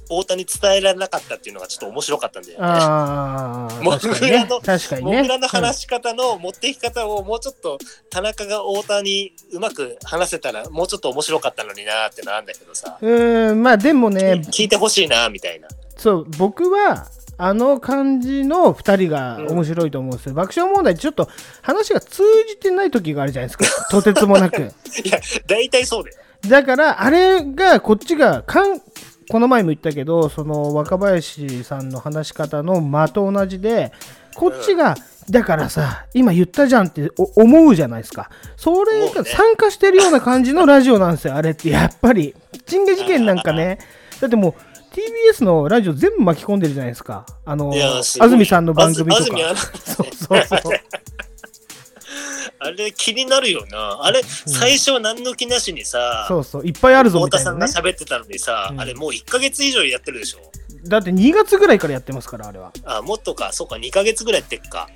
太田に伝えられなかったっていうのがちょっと面白かったんだよね。ああ、モグラの。確かにね。モグラの話し方の持っていき方をもうちょっと田中が太田にうまく話せたらもうちょっと面白かったのになってのあるんだけどさ、うん、うーんまあでもね、聞いてほしいなみたいな。そう、僕は、あの感じの2人が面白いと思うんですよ。爆笑問題、ちょっと話が通じてない時があるじゃないですか。とてつもなく。いや大体そうだよ。だから、あれが、こっちがかん、この前も言ったけど、その若林さんの話し方の間と同じで、こっちが、だからさ、今言ったじゃんってお思うじゃないですか。それが参加してるような感じのラジオなんですよ、あれって。やっぱり。チンゲ事件なんかね、だってもう、TBS のラジオ全部巻き込んでるじゃないですか。あの、安住さんの番組とか。そうそう。あれ気になるよな。あれ、最初は何の気なしにさ、そうそう、いっぱいあるぞみたいなね太田さんが。喋ってたのにさ、うんあれもう1ヶ月以上やってるでしょ。だって2月ぐらいからやってますから、あれは。あ、もっとか、そうか、2ヶ月ぐらいやってっか。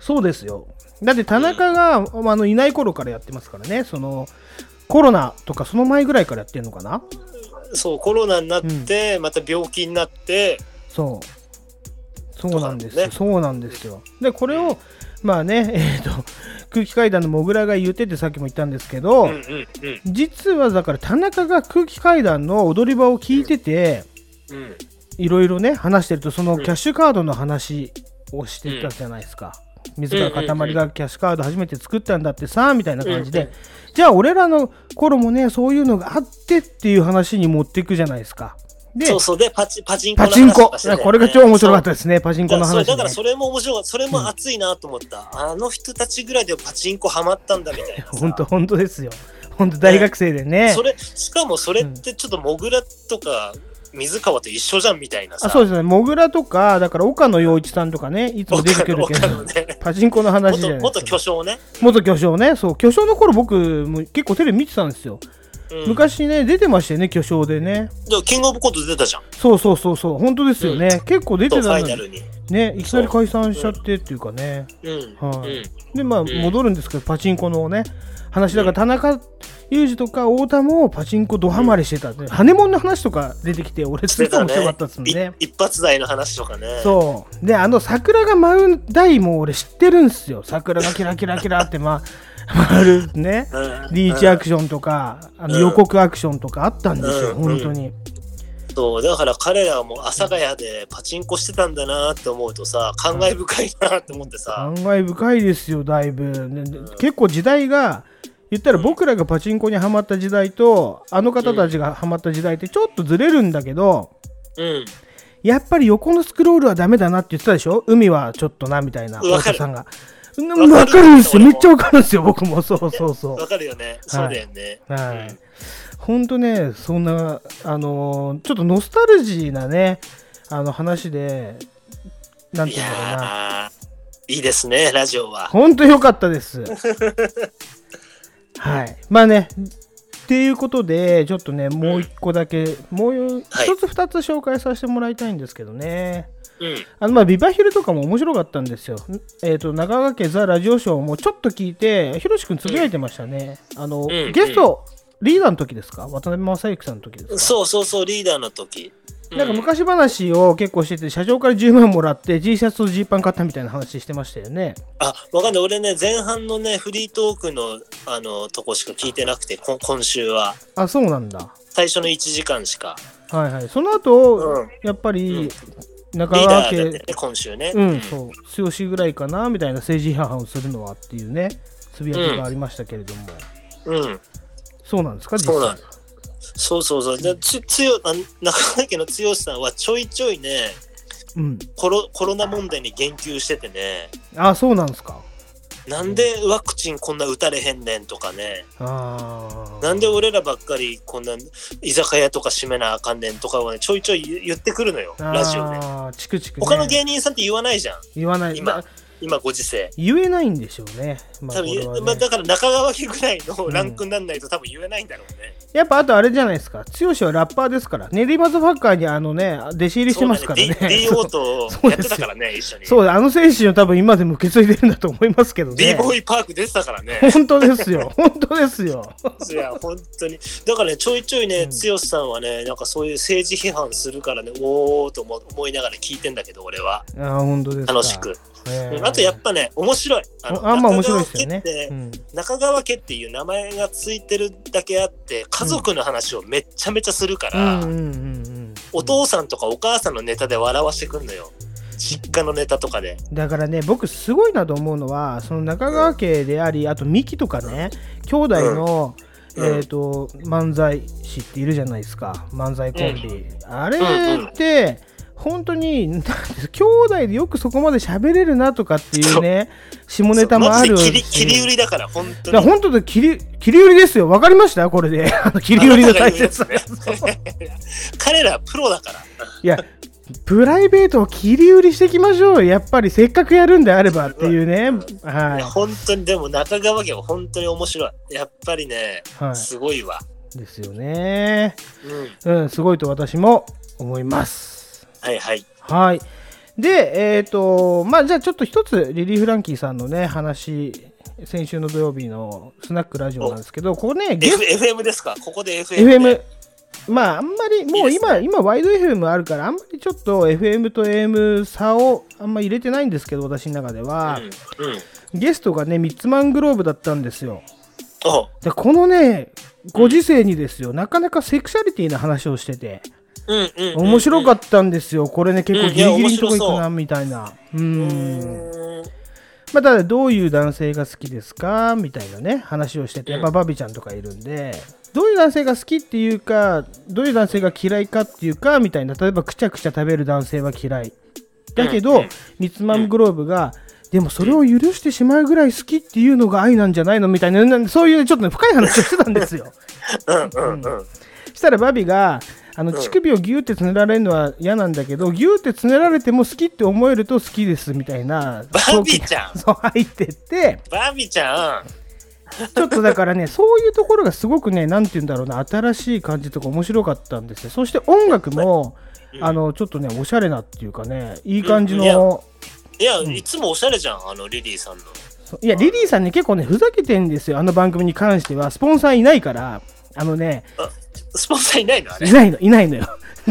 そうですよ。だって田中が、あのいない頃からやってますからね、そのコロナとかその前ぐらいからやってるのかな？そう、コロナになって、また病気になって、そう。そうなんですよ。そうなんですよ。で、これを、まあね、えっ、と、空気階段のモグラが言っててさっきも言ったんですけど、うんうんうん実はだから田中が空気階段の踊り場を聞いてて、うん。いろいろね、話してると、そのキャッシュカードの話をしてたじゃないですか。水川かたまりがキャッシュカード初めて作ったんだってさ、みたいな感じで、うんじゃあ俺らの頃もね、そういうのがあってっていう話に持っていくじゃないですか。で、そうそう、で、パチパチンコのパチンコこれが超面白かったですね、パチンコの話、ね。だからそれも面白かった。それも熱いなと思った。あの人たちぐらいでパチンコハマったんだみたいなさ。本当本当ですよ。本当大学生でね。それ、しかもそれってちょっとモグラとか水川と一緒じゃんみたいなさ。あそうですね、モグラとか、だから岡野陽一さんとかね、いつも出てくるけどねパチンコの話じゃない元元ですか。巨匠ね。元巨匠ね、そう、巨匠の頃僕も結構テレビ見てたんですよ。うん、昔ね、出てましたよね、巨匠でね。でもキングオブコント出たじゃん。そうそうそうそう、本当ですよね。結構出てたのに。ね、いきなり解散しちゃってっていうかね。うん。はいうんで、まあ、戻るんですけど、パチンコのね、話だから、田中裕二とか太田もパチンコドハマりしてたんで、ハネモンの話とか出てきて、俺、すごい面白かったですもんね。い一発台の話とかね。そう。で、あの、桜が舞う台も俺知ってるんすよ。桜がキラキラキラって、まあ、回るね。うん。リーチアクションとか、あのうん予告アクションとかあったんですよ、うん本当に。そう、だから彼らはもう阿佐ヶ谷でパチンコしてたんだなって思うとさ、感慨深いなって思ってさ。感慨深いですよ、だいぶ。ねで結構時代が、言ったら僕らがパチンコにはまった時代と、あの方たちがはまった時代ってちょっとずれるんだけど、うん。やっぱり横のスクロールはダメだなって言ってたでしょ？海はちょっとなみたいなわかる太田さんがわかるんですよめっちゃわかるんですよ僕もそうそうそうわかるよね。そうだよね。はい。ほんとね、そんな、あのーちょっとノスタルジーなね、あの話で、なんいていうんだろうな。いいですね、ラジオは。ほんと良かったです。はい。まあね、っていうことで、ちょっとね、もう一個だけ、もうはい一つ二つ紹介させてもらいたいんですけどね。うん。あのまあビバヒルとかも面白かったんですよ。えっ、と、長川家ザ・ラジオショーもちょっと聞いて、ひろしくんつぶやいてましたね。あの、んゲスト、リーダーの時ですか？渡辺正行さんの時ですか？そうそうそう、リーダーの時。なんか昔話を結構してて、社長から10万もらって G シャツとジーパン買ったみたいな話してましたよね。あ、わかんない。俺ね、前半のね、フリートークの、あの、とこしか聞いてなくて、こ今週は。あ、そうなんだ。最初の1時間しか。はいはい。その後、うんやっぱり、中川家ね、今週ね。うん、そう、剛ぐらいかな、みたいな政治批判をするのはっていうね、つぶやきがありましたけれども。うん。そうなんですか、実そうなん際。そうそうそう。でつつよあ中川家の剛さんはちょいちょいねうん。コロ、コロナ問題に言及しててね、あ、そうなんですか。なんでワクチンこんな打たれへんねんとかね、なんで俺らばっかりこんな居酒屋とか閉めなあかんねんとかをね、ちょいちょい言言ってくるのよ、ラジオで。あーチクチク、ね。他の芸人さんって言わないじゃん、言わない。今だ今ご時世。言えないんでしょうね。まあ、多分まあ、だから中川家ぐらいのランクにならないと多分言えないんだろうね。やっぱあとあれじゃないですか。剛はラッパーですから。練馬ズファッカーにあのね、弟子入りしてますからね。そうだね D- DO と やってたからね、一緒に。そうだ、あの精神を多分今でも受け継いでるんだと思いますけど D ね。ボーイパーク出てたからね。本当ですよ。本当ですよ。いや、本当に。だからね、ちょいちょいね、うん剛さんはね、なんかそういう政治批判するからね、おーと思思いながら聞いてんだけど、俺は。あー本当ですか。楽しく。あとやっぱね、面白い。あんま面白いですよね。中川家って。いう名前がついてるだけあって、家族の話をめっちゃめちゃするから、お父さんとかお母さんのネタで笑わしてくんのよ。実家のネタとかで。だからね僕すごいなと思うのはその中川家でありあとミキとかね兄弟の、うん。えー、と漫才師っているじゃないですか。漫才コンビ、あれうんって、本当に兄弟でよくそこまで喋れるなとかっていうね下ネタもある切り切り売りだから、本当に。だ本当で切り切り売りですよわかりました？これで 切り売りの大切さ 彼らプロだから。いやプライベートを切り売りしていきましょうよやっぱりせっかくやるんであればっていうね、はいや本当にでも中川家は本当に面白い。やっぱりね、はいすごいわ。ですよね。うん。うん、すごいと私も思います。はいはい。はい。で、えっ、と、まあ、じゃあちょっと一つ、リリー・フランキーさんのね、話、先週の土曜日のスナックラジオなんですけど、ここね、ゲ F ス FM ですか？ここで FM で。FM、まあ、あんまり、もう今、いいね今、ワイド FM あるから、あんまりちょっと FM と AM 差をあんま入れてないんですけど、私の中では、うん。うん。ゲストがね、ミッツマングローブだったんですよ。おでこのね、ご時世にですよ、なかなかセクシャリティな話をしてて、うんうんうんうん。面白かったんですよ、これね、結構ギリギリのとこ行くなみたいな。うん。ん。まあ、ただ、どういう男性が好きですか？みたいなね、話をしてて、うんまあ、バビちゃんとかいるんで、どういう男性が好きっていうか、どういう男性が嫌いかっていうか、みたいな、例えば、くちゃくちゃ食べる男性は嫌い。だけど、うんミツマムグローブが、でもそれを許してしまうぐらい好きっていうのが愛なんじゃないの？みたいな、そういうねちょっとね、深い話をしてたんですよ。うんうんうん。したらバビがあのうん。乳首をギューってつねられるのは嫌なんだけど、ギューってつねられても好きって思えると好きですみたいなバビちゃん。そう入ってって。バビちゃん。ちょっとだからねそういうところがすごくねなんて言うんだろうな新しい感じとか面白かったんですよ。そして音楽も、うん。あのちょっとねおしゃれなっていうかねいい感じうん。いやの、いつもおしゃれじゃん、あのリリーさんの。いやリリーさんね結構ねふざけてんですよあの番組に関しては。スポンサーいないから。あのねスポンサーいないの？あれい。ないのいないのよ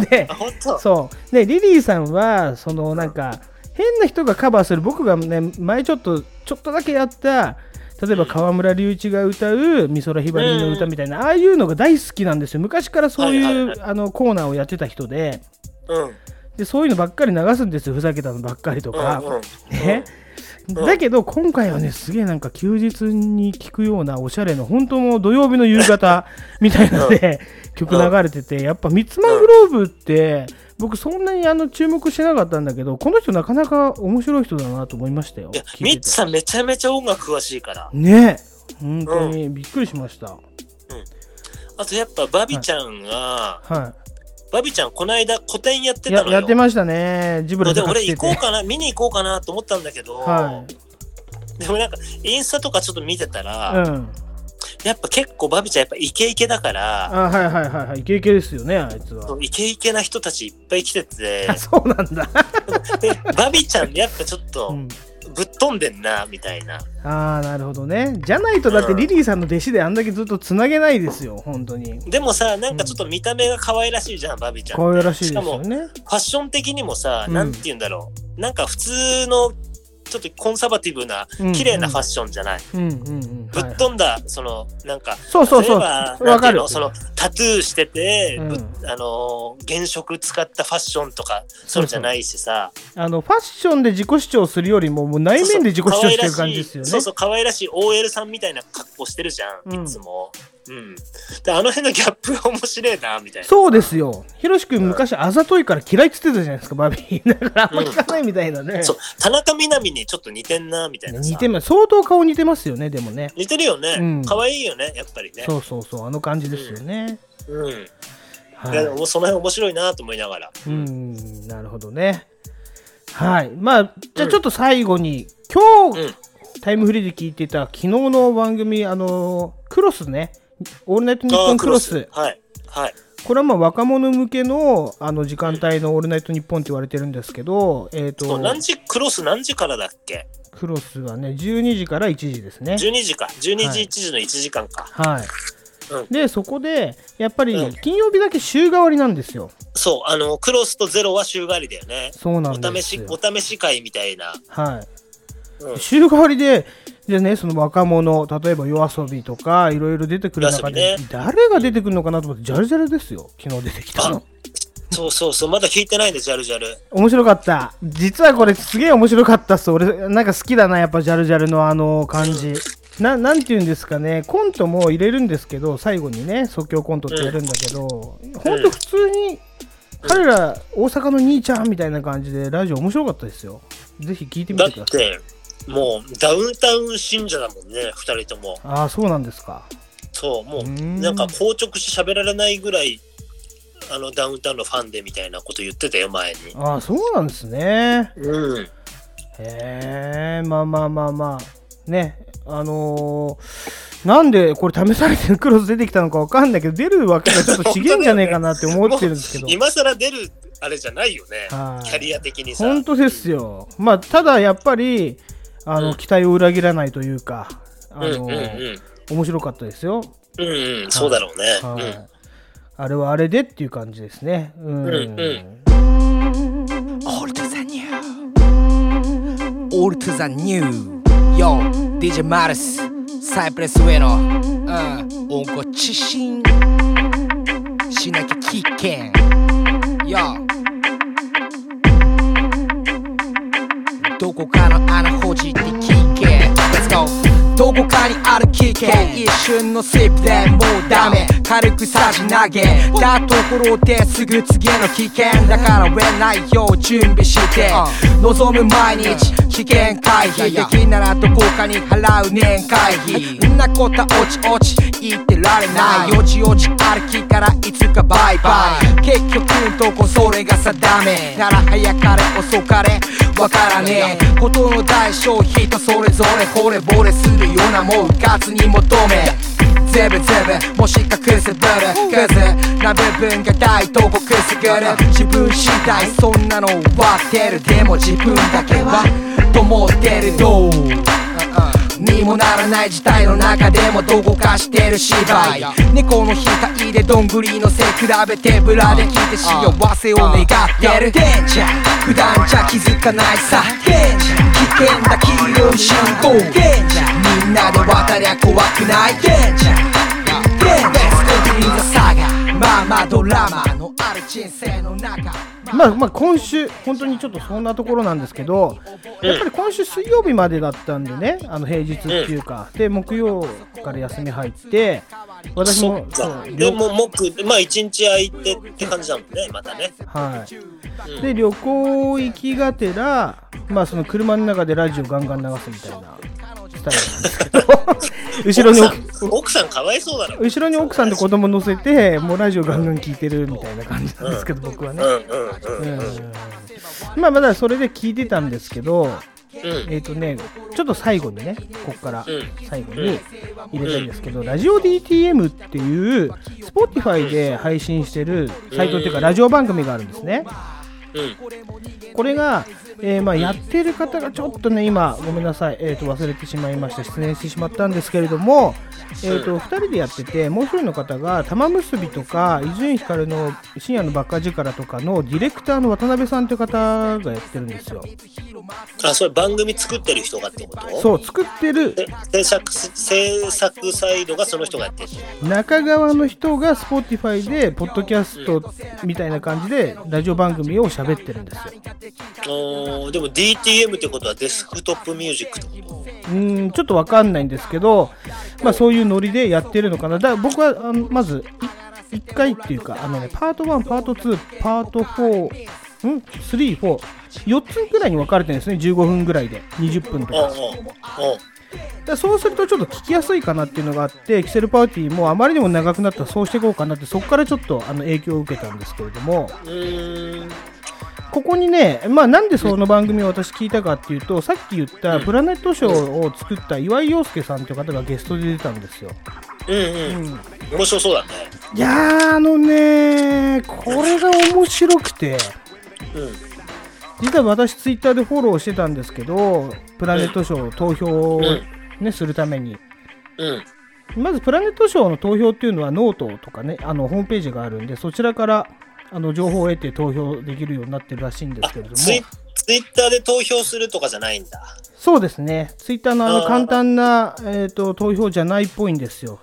であ、本当？そう。で、リリーさんは、そのなんか、変な人がカバーする、僕がね、前ちょっと、ちょっとだけやった、例えば河村隆一が歌う美空ひばりの歌みたいな、ああいうのが大好きなんですよ。昔からそういう、はいはいはいあのコーナーをやってた人でうん。で、そういうのばっかり流すんですよ、ふざけたのばっかりとか。うんうんねうんだけど今回はねすげえなんか休日に聴くようなおしゃれな本当もう土曜日の夕方 みたいなので曲流れててやっぱミッツマングローブって僕そんなにあの注目してなかったんだけどこの人なかなか面白い人だなと思いましたよ。ミッツさんめちゃめちゃ音楽詳しいから。ね。え本当にびっくりしました、あとやっぱバビちゃんが、はバビちゃんこの間個展やっていたのよ。ややってましたね。ジブラで俺行こうかな、見に行こうかなと思ったんだけど、はでもなんかインスタとかちょっと見てたいら、うん。やっぱ結構バビちゃんやっぱイケイケだから、あはいはいはいはい。イケイケですよねあいつは。イケイケな人たちいっぱい来てて。あ、そうなんだ、でバビちゃんやっぱちょっとうん、ぶっ飛んでんな、みたいな。ああなるほどねじゃないとだってリリーさんの弟子であんだけずっとつなげないですよ本当にでもさ、なんかちょっと見た目が可愛らしいじゃん、バビちゃん。可愛らしいですかもよねファッション的にもさ、うんなんて言うんだろう。なんか普通の、ちょっとコンサバティブな、うん綺麗なファッションじゃない。うんうんうん。ぶっ飛んだ、その、なんか、そうそうそう。例えばわかる。その、タトゥーしてて、うん。ぶあのー、原色使ったファッションとか、そうじゃないしさ。あのファッションで自己主張するよりももう内面で自己主張してる感じですよね。そうそう、可愛らしい OL さんみたいな格好してるじゃうん。ん、いつも。うん。で、あの辺のギャップが面白いな、みたいな。そうですよ。ひろし君昔あざといから嫌いって言ってたじゃないですかバビー。だからあんま聞かないみたいなね、そう、田中みな実にちょっと似てんな、みたいなさ。似てます相当顔似てますよねでもね似てるよねうん。可愛いよね、やっぱりね。そうそうそうあの感じですよね、うん。いはいや、でもその辺面白いなと思いながら。うんなるほどねはいまあじゃあちょっと最後に、今日、うんタイムフリーで聞いてた昨日の番組あのクロスねオールナイトニッポンクロスはい。はい。これはまあ若者向けのあの時間帯の「オールナイトニッポン」って言われてるんですけど、えー、と何時、クロス何時からだっけ？クロスはね12時から1時ですね。?12 時か。12はい時1時の1時間か。はいうんでそこでやっぱりうん金曜日だけ週替わりなんですよ。そう、あの、クロスとゼロは週替わりだよね。そうなお試し、んですよ。お試し会みたいな。はいうん。週替わりで、でね、その若者、例えば夜遊びとか、いろいろ出てくる中で、ね誰が出てくるのかなと思って、ジャルジャルですよ、昨日出てきたの。そうそうそう、まだ聞いてないんで、ジャルジャル。面白かった。実はこれすげえ面白かったっす。俺、なんか好きだな、やっぱジャルジャルのあの感じ。ななんていうんですかね、コントも入れるんですけど、最後にね、即興コントってやるんだけど、ほんと普通に、彼ら、大阪の兄ちゃんみたいな感じで、ラジオ面白かったですよ。ぜひ聞いてみだっててください。て、もうダウンタウン信者だもんね、二人とも。ああ、そうなんですか。そう、もう、なんか硬直して喋られないぐらい、あの、ダウンタウンのファンでみたいなこと言ってたよ、前に。ああ、そうなんですね。うん。へえ、まあまあまあまあ。ね、あのーなんでこれ試されてるクロス出てきたのかわかんないけど、出るわけがちょっと違うんじゃねえかなって思ってるんですけど。今更出るあれじゃないよね、はいキャリア的にさ。本当ですよ。まあ、ただやっぱり、あの、うん期待を裏切らないというか、あのうんうんうん。面白かったですよ。うんうん、そうだろうね。はい。あれはあれでっていう感じですね。うん。うんうんOld to the new old to the new Yo DJ マルスサイプレス上野うん温故知新しなきゃ危険 Yo どこかの穴ほじって聞け。Let's go どこかにある危険一瞬のスリップでもうダメ。軽くさじ投げ。たところですぐ次の危険だから売れないよう準備して。望む毎日危険回避。できならどこかに払う年会費。んなこと落ち落ち言ってられない。よちよち歩きからいつかバイバイ。結局んとこそれが定め。なら早かれ遅かれわからねえ。ことの代償人それぞれ。惚れ惚れする。ようなもんかつに求め。ゼブゼブもしかくすぶるクズな部分が大とこくすぐる。自分次第そんなの割ってる。でも自分だけはと思ってるどう？にもならない事態の中でもどこかしてる芝居。猫の額でどんぐりの背比べてブラで聞いて幸せを願ってる。デンジャー普段じゃ気づかないさ。デンジャー危険だ黄色い信号デンジみんなで渡りゃ怖くない。デンジャーデンジまあまあドラマのある人生の中。まあまあ今週本当にちょっとそんなところなんですけど、やっぱり今週水曜日までだったんでねあの平日っていうか、で木曜から休み入って私もそうでも木まあ一日空いてって感じだもんねまたね。はい、で旅行行きがてらまあその車の中でラジオガンガン流すみたいなスタイルなんですけど。後ろに奥さんかわいそうだろ後ろに奥さんと子供乗せてもうラジオガンガン聞いてるみたいな感じなんですけど、僕はね、まあまだそれで聞いてたんですけどうん。えっ、とねちょっと最後にねここからうん。最後に入れたいんですけど、ラジオ DTM っていう Spotify で配信してるサイトっていうかラジオ番組があるんですね。うん。これが、えーまあ、やってる方がちょっとね今ごめんなさい、えー、と忘れてしまいまして失念してしまったんですけれども、えー、と2人でやっててもう1人の方が玉結びとか伊集院光の深夜のバカ力とかのディレクターの渡辺さんという方がやってるんですよ。あそれ番組作ってる人がってこと？そう作ってる。で制作制作サイドがその人がやってる中川の人が Spotify でポッドキャストみたいな感じでラジオ番組を喋ってるんですよ。おーでも DTM ってことはデスクトップミュージックうーんちょっとわかんないんですけど、まあ、そういうノリでやってるのかな。だから僕はあのまず1回っていうかあの、ね、パート1パート2パート4ん？344つぐらいに分かれてるんですね。15分ぐらいで。20分とか。だそうするとちょっと聞きやすいかなっていうのがあってキセルパーティーもあまりにも長くなったらそうしていこうかなってそこからちょっとあの影響を受けたんですけれども。うーんここにね、まあ、なんでその番組を私聞いたかっていうと、さっき言ったプラネットショーを作った岩井陽介さんという方がゲストで出たんですよ。うんうん。面白そうだね。いやー、あのねこれが面白くて、うん。実は私、ツイッターでフォローしてたんですけど、プラネットショー投票を、ねするために。うん。まず、プラネットショーの投票っていうのはノートとかね、あのホームページがあるんで、そちらからあの情報を得て投票できるようになってるらしいんですけれども。ツイツイッターで投票するとかじゃないんだ。そうですね、ツイッターのあの簡単な、えー、と投票じゃないっぽいんですよ。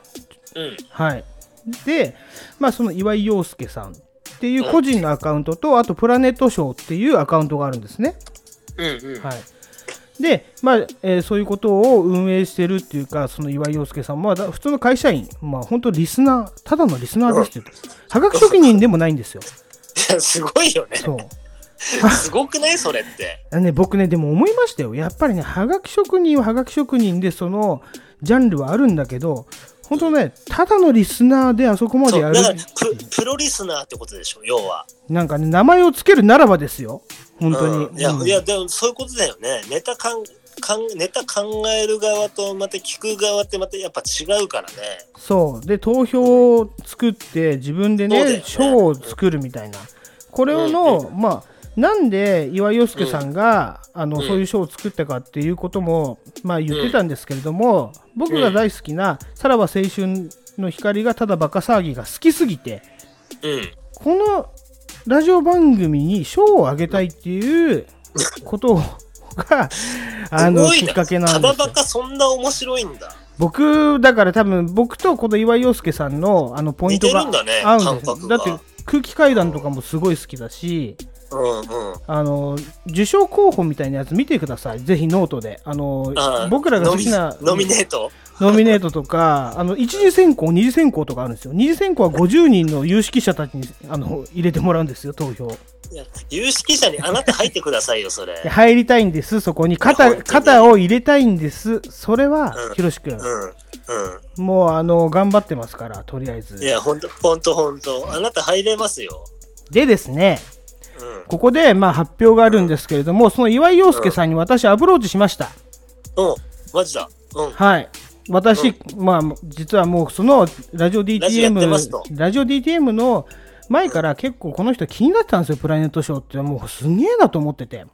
うん。はい、で、まあ、その岩井陽介さんっていう個人のアカウントと、あとプラネットショーっていうアカウントがあるんですね。うんうん。はい、で、まあえーそういうことを運営してるっていうか、その岩井陽介さんも、だ普通の会社員、まあ、本当リスナー、ただのリスナーですってはがき職人でもないんですよ。すごいよねそう すごくないそれってね、僕ね、でも思いましたよ。やっぱりね、はがき職人ははがき職人で、そのジャンルはあるんだけど、本当ね、ただのリスナーであそこまでやるだからププロリスナーってことでしょ要はなんかね、名前をつけるならばですよ。本当に。うんいやうんいやでもそういうことだよねネタかんかんネタ考える側とまた聞く側ってまたやっぱ違うからねそう。で、投票を作って、自分でね、そうだよね賞を作るみたいな。これの、まあ、なんで岩井陽介さんが、あのうん。そういう賞を作ったかっていうことも、まあ、言ってたんですけれども、僕が大好きな「さらば青春の光がただバカ騒ぎ」が好きすぎてうん。このラジオ番組に賞をあげたいっていうことが あのきっかけなんタですよ。ババカそんな面白いんだ。僕だから多分僕とこの岩井陽介さんのあのポイントが合うんですよ。だって空気階段とかもすごい好きだしうんうん。あの受賞候補みたいなやつ見てください。ぜひノートで。あの僕らが好きなノミノミネート？ノミネートとかあの一次選考二次選考とかあるんですよ。二次選考は50人の有識者たちにあの入れてもらうんですよ投票。有識者にあなた入ってくださいよそれ。で入りたいんですそこに。肩肩を入れたいんです。それはうん。ひろし君。うんうん。もうあの頑張ってますからとりあえず。いやほんとほんとほんと。あなた入れますよ。でですねうんここでまあ発表があるんですけれども、その岩井陽介さんに私アプローチしました。うん。マジだ。うん。はい。私、まあ、実はもうそのラジオラジオやってますと。DTM、ラジオ DTM の前から結構この人気になってたんですよ、プラネットショーって。もうすげえなと思ってて。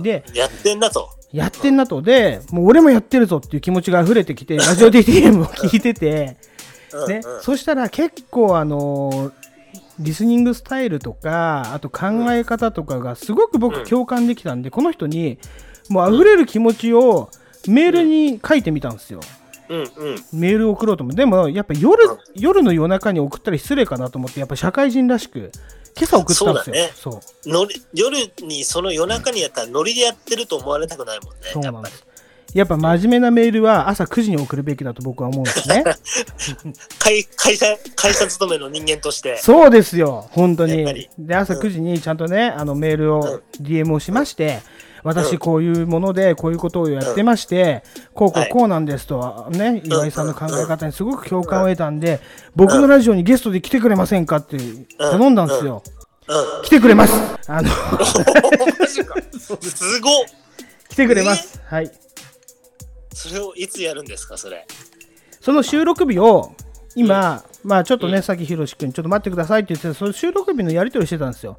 で、やってんだと。やってんなと。で、もう俺もやってるぞっていう気持ちが溢れてきて、ラジオ DTM を聞いてて、ね、うん。うん。そしたら結構あのリスニングスタイルとかあと考え方とかがすごく僕共感できたんで、この人にもう溢れる気持ちをメールに書いてみたんですよ。うんうん。メール送ろうと思うでもやっぱ夜,、うん。夜の夜中に送ったら失礼かなと思ってやっぱ社会人らしく今朝送ったんですよ。そうだね。のり夜にその夜中にやったらノリでやってると思われたくないもんね。そうなんですやっぱ真面目なメールは朝9時に送るべきだと僕は思うんですね。会会社会社勤めの人間として。そうですよ。本当に。で朝9時にちゃんとねあのメールをうん。DM をしまして私こういうものでこういうことをやってまして、こうこうこうなんですとはね、岩井さんの考え方にすごく共感を得たんで、僕のラジオにゲストで来てくれませんかって頼んだんですよ。うん。来てくれます。あのマジか。すごっ。来てくれます。はい。それをいつやるんですか、それ？その収録日を今、まあちょっとね、さっきひろし君、ちょっと待ってくださいって言ってた、その収録日のやり取りしてたんですよ。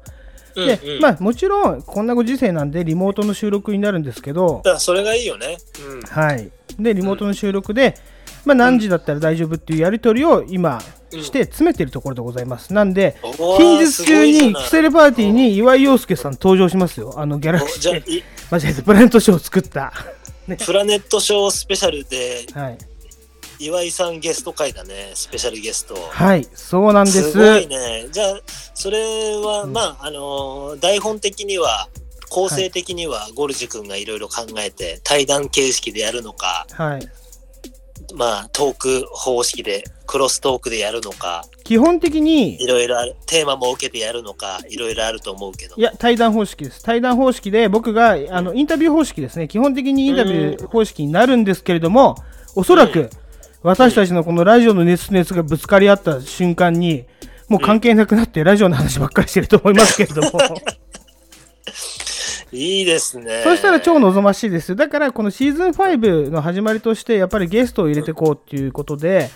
で、うんうんまあもちろん、こんなご時世なんで、リモートの収録になるんですけどだ、からそれがいいよね。うん。はい。で、リモートの収録で、まあ何時だったら大丈夫っていうやり取りを今して詰めてるところでございます。なんで、おー近日中にキセルパーティーに岩井陽介さん登場しますよ。あのギャラクシー、い 間違えた、プラネットショーを作った。プラネットショースペシャルではい。岩井さんゲスト会だね、スペシャルゲスト。はい、そうなんです。すごいね。じゃあ、それは、まあ、あのー台本的には、構成的には、ゴルジ君がいろいろ考えて、対談形式でやるのか、はい。まあ、トーク方式で、クロストークでやるのか、基本的にいろいろある、テーマも受けてやるのか、いろいろあると思うけど。いや、対談方式です。対談方式で、僕があのインタビュー方式ですね、基本的にインタビュー方式になるんですけれども、おそらく私たちのこのラジオの熱と熱がぶつかり合った瞬間に、もう関係なくなって、ラジオの話ばっかりしてると思いますけれども、いいですね。そしたら超望ましいですよ。だから、このシーズン5の始まりとして、やっぱりゲストを入れていこうっていうことで、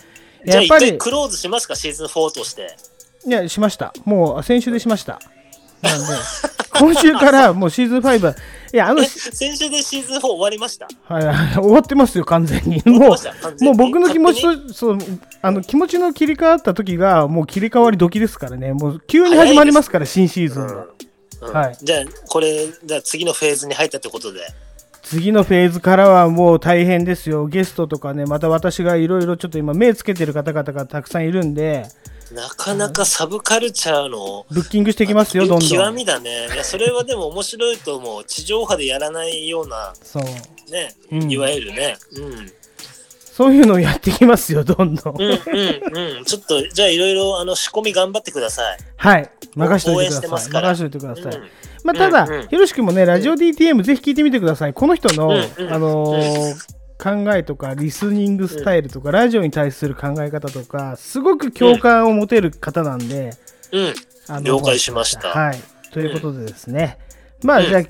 やっぱり、回クローズしますか、シーズン4として。いや、しました。もう先週でしました。なんで、今週からもうシーズン5、いや、あのえ、、先週でシーズン4終わりました？はいはい、終わってますよ、完全に。もう、もう僕の気持ちと、そう、あの、気持ちの切り替わった時が、もう切り替わり時ですからね。もう、急に始まりますから、新シーズンが。うんはいじゃあ、これ、じゃあ次のフェーズに入ったってことで。次のフェーズからはもう大変ですよ。ゲストとかね、また私がいろいろちょっと今、目つけてる方々がたくさんいるんで、なかなかサブカルチャーのブッキングしていきますよ、どんどん。極みだね。いや、それはでも面白いと思う。地上波でやらないような、そう。ね、うんいわゆるね。うん。そういうのをやっていきますよ、どんどん。うんうんうん。ちょっと、じゃあいろいろ、あの、仕込み頑張ってください。はい。任しておいてください。ますから任しておいてください。うんまあ、ただ、うんうんひろし君もね、ラジオ DTM ぜひ聞いてみてください。この人の、うんうんあのー考えとか、リスニングスタイルとか、ラジオに対する考え方とか、すごく共感を持てる方なんで、うん。あの了解しましたはい。ということでですね。まあ、うんじゃあ、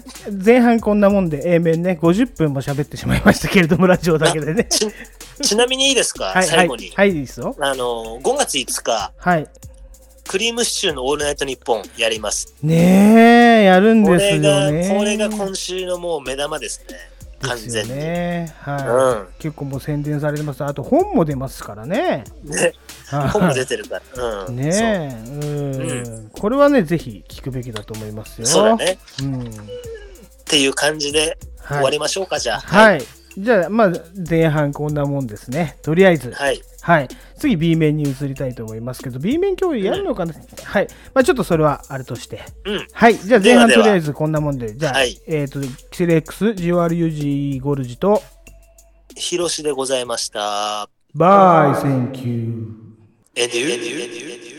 前半こんなもんで、A 面ね、50分も喋ってしまいましたけれども、ラジオだけでね。ちちなみにいいですか、はい、はい最後に。。はい、いいですよ。あの、5月5日、はい。クリームシチューのオールナイトニッポンやります。ねえ、やるんこですよれが、ね。これが今週のもう目玉ですね。完ですよ全に。ね。はい、うん結構もう宣伝されてます。あと本も出ますからね。ね、はい本も出てるから。うん。ねえ、うん、これはね、ぜひ聞くべきだと思いますよ。そう。だね。うん。っていう感じではい終わりましょうか、じゃあ。はい。じゃあ、まあ、前半こんなもんですね。とりあえず。はい。はい。次、B 面に移りたいと思いますけど、B 面今日やるのかな、はい。まあ、ちょっとそれはあれとして。うん。はい。じゃあ、前半ではではとりあえずこんなもんで。じゃあ、はいえっ、と、キセレックス、GRUG ゴルジと、ヒロシでございました。バイ、センキュー。エンデュー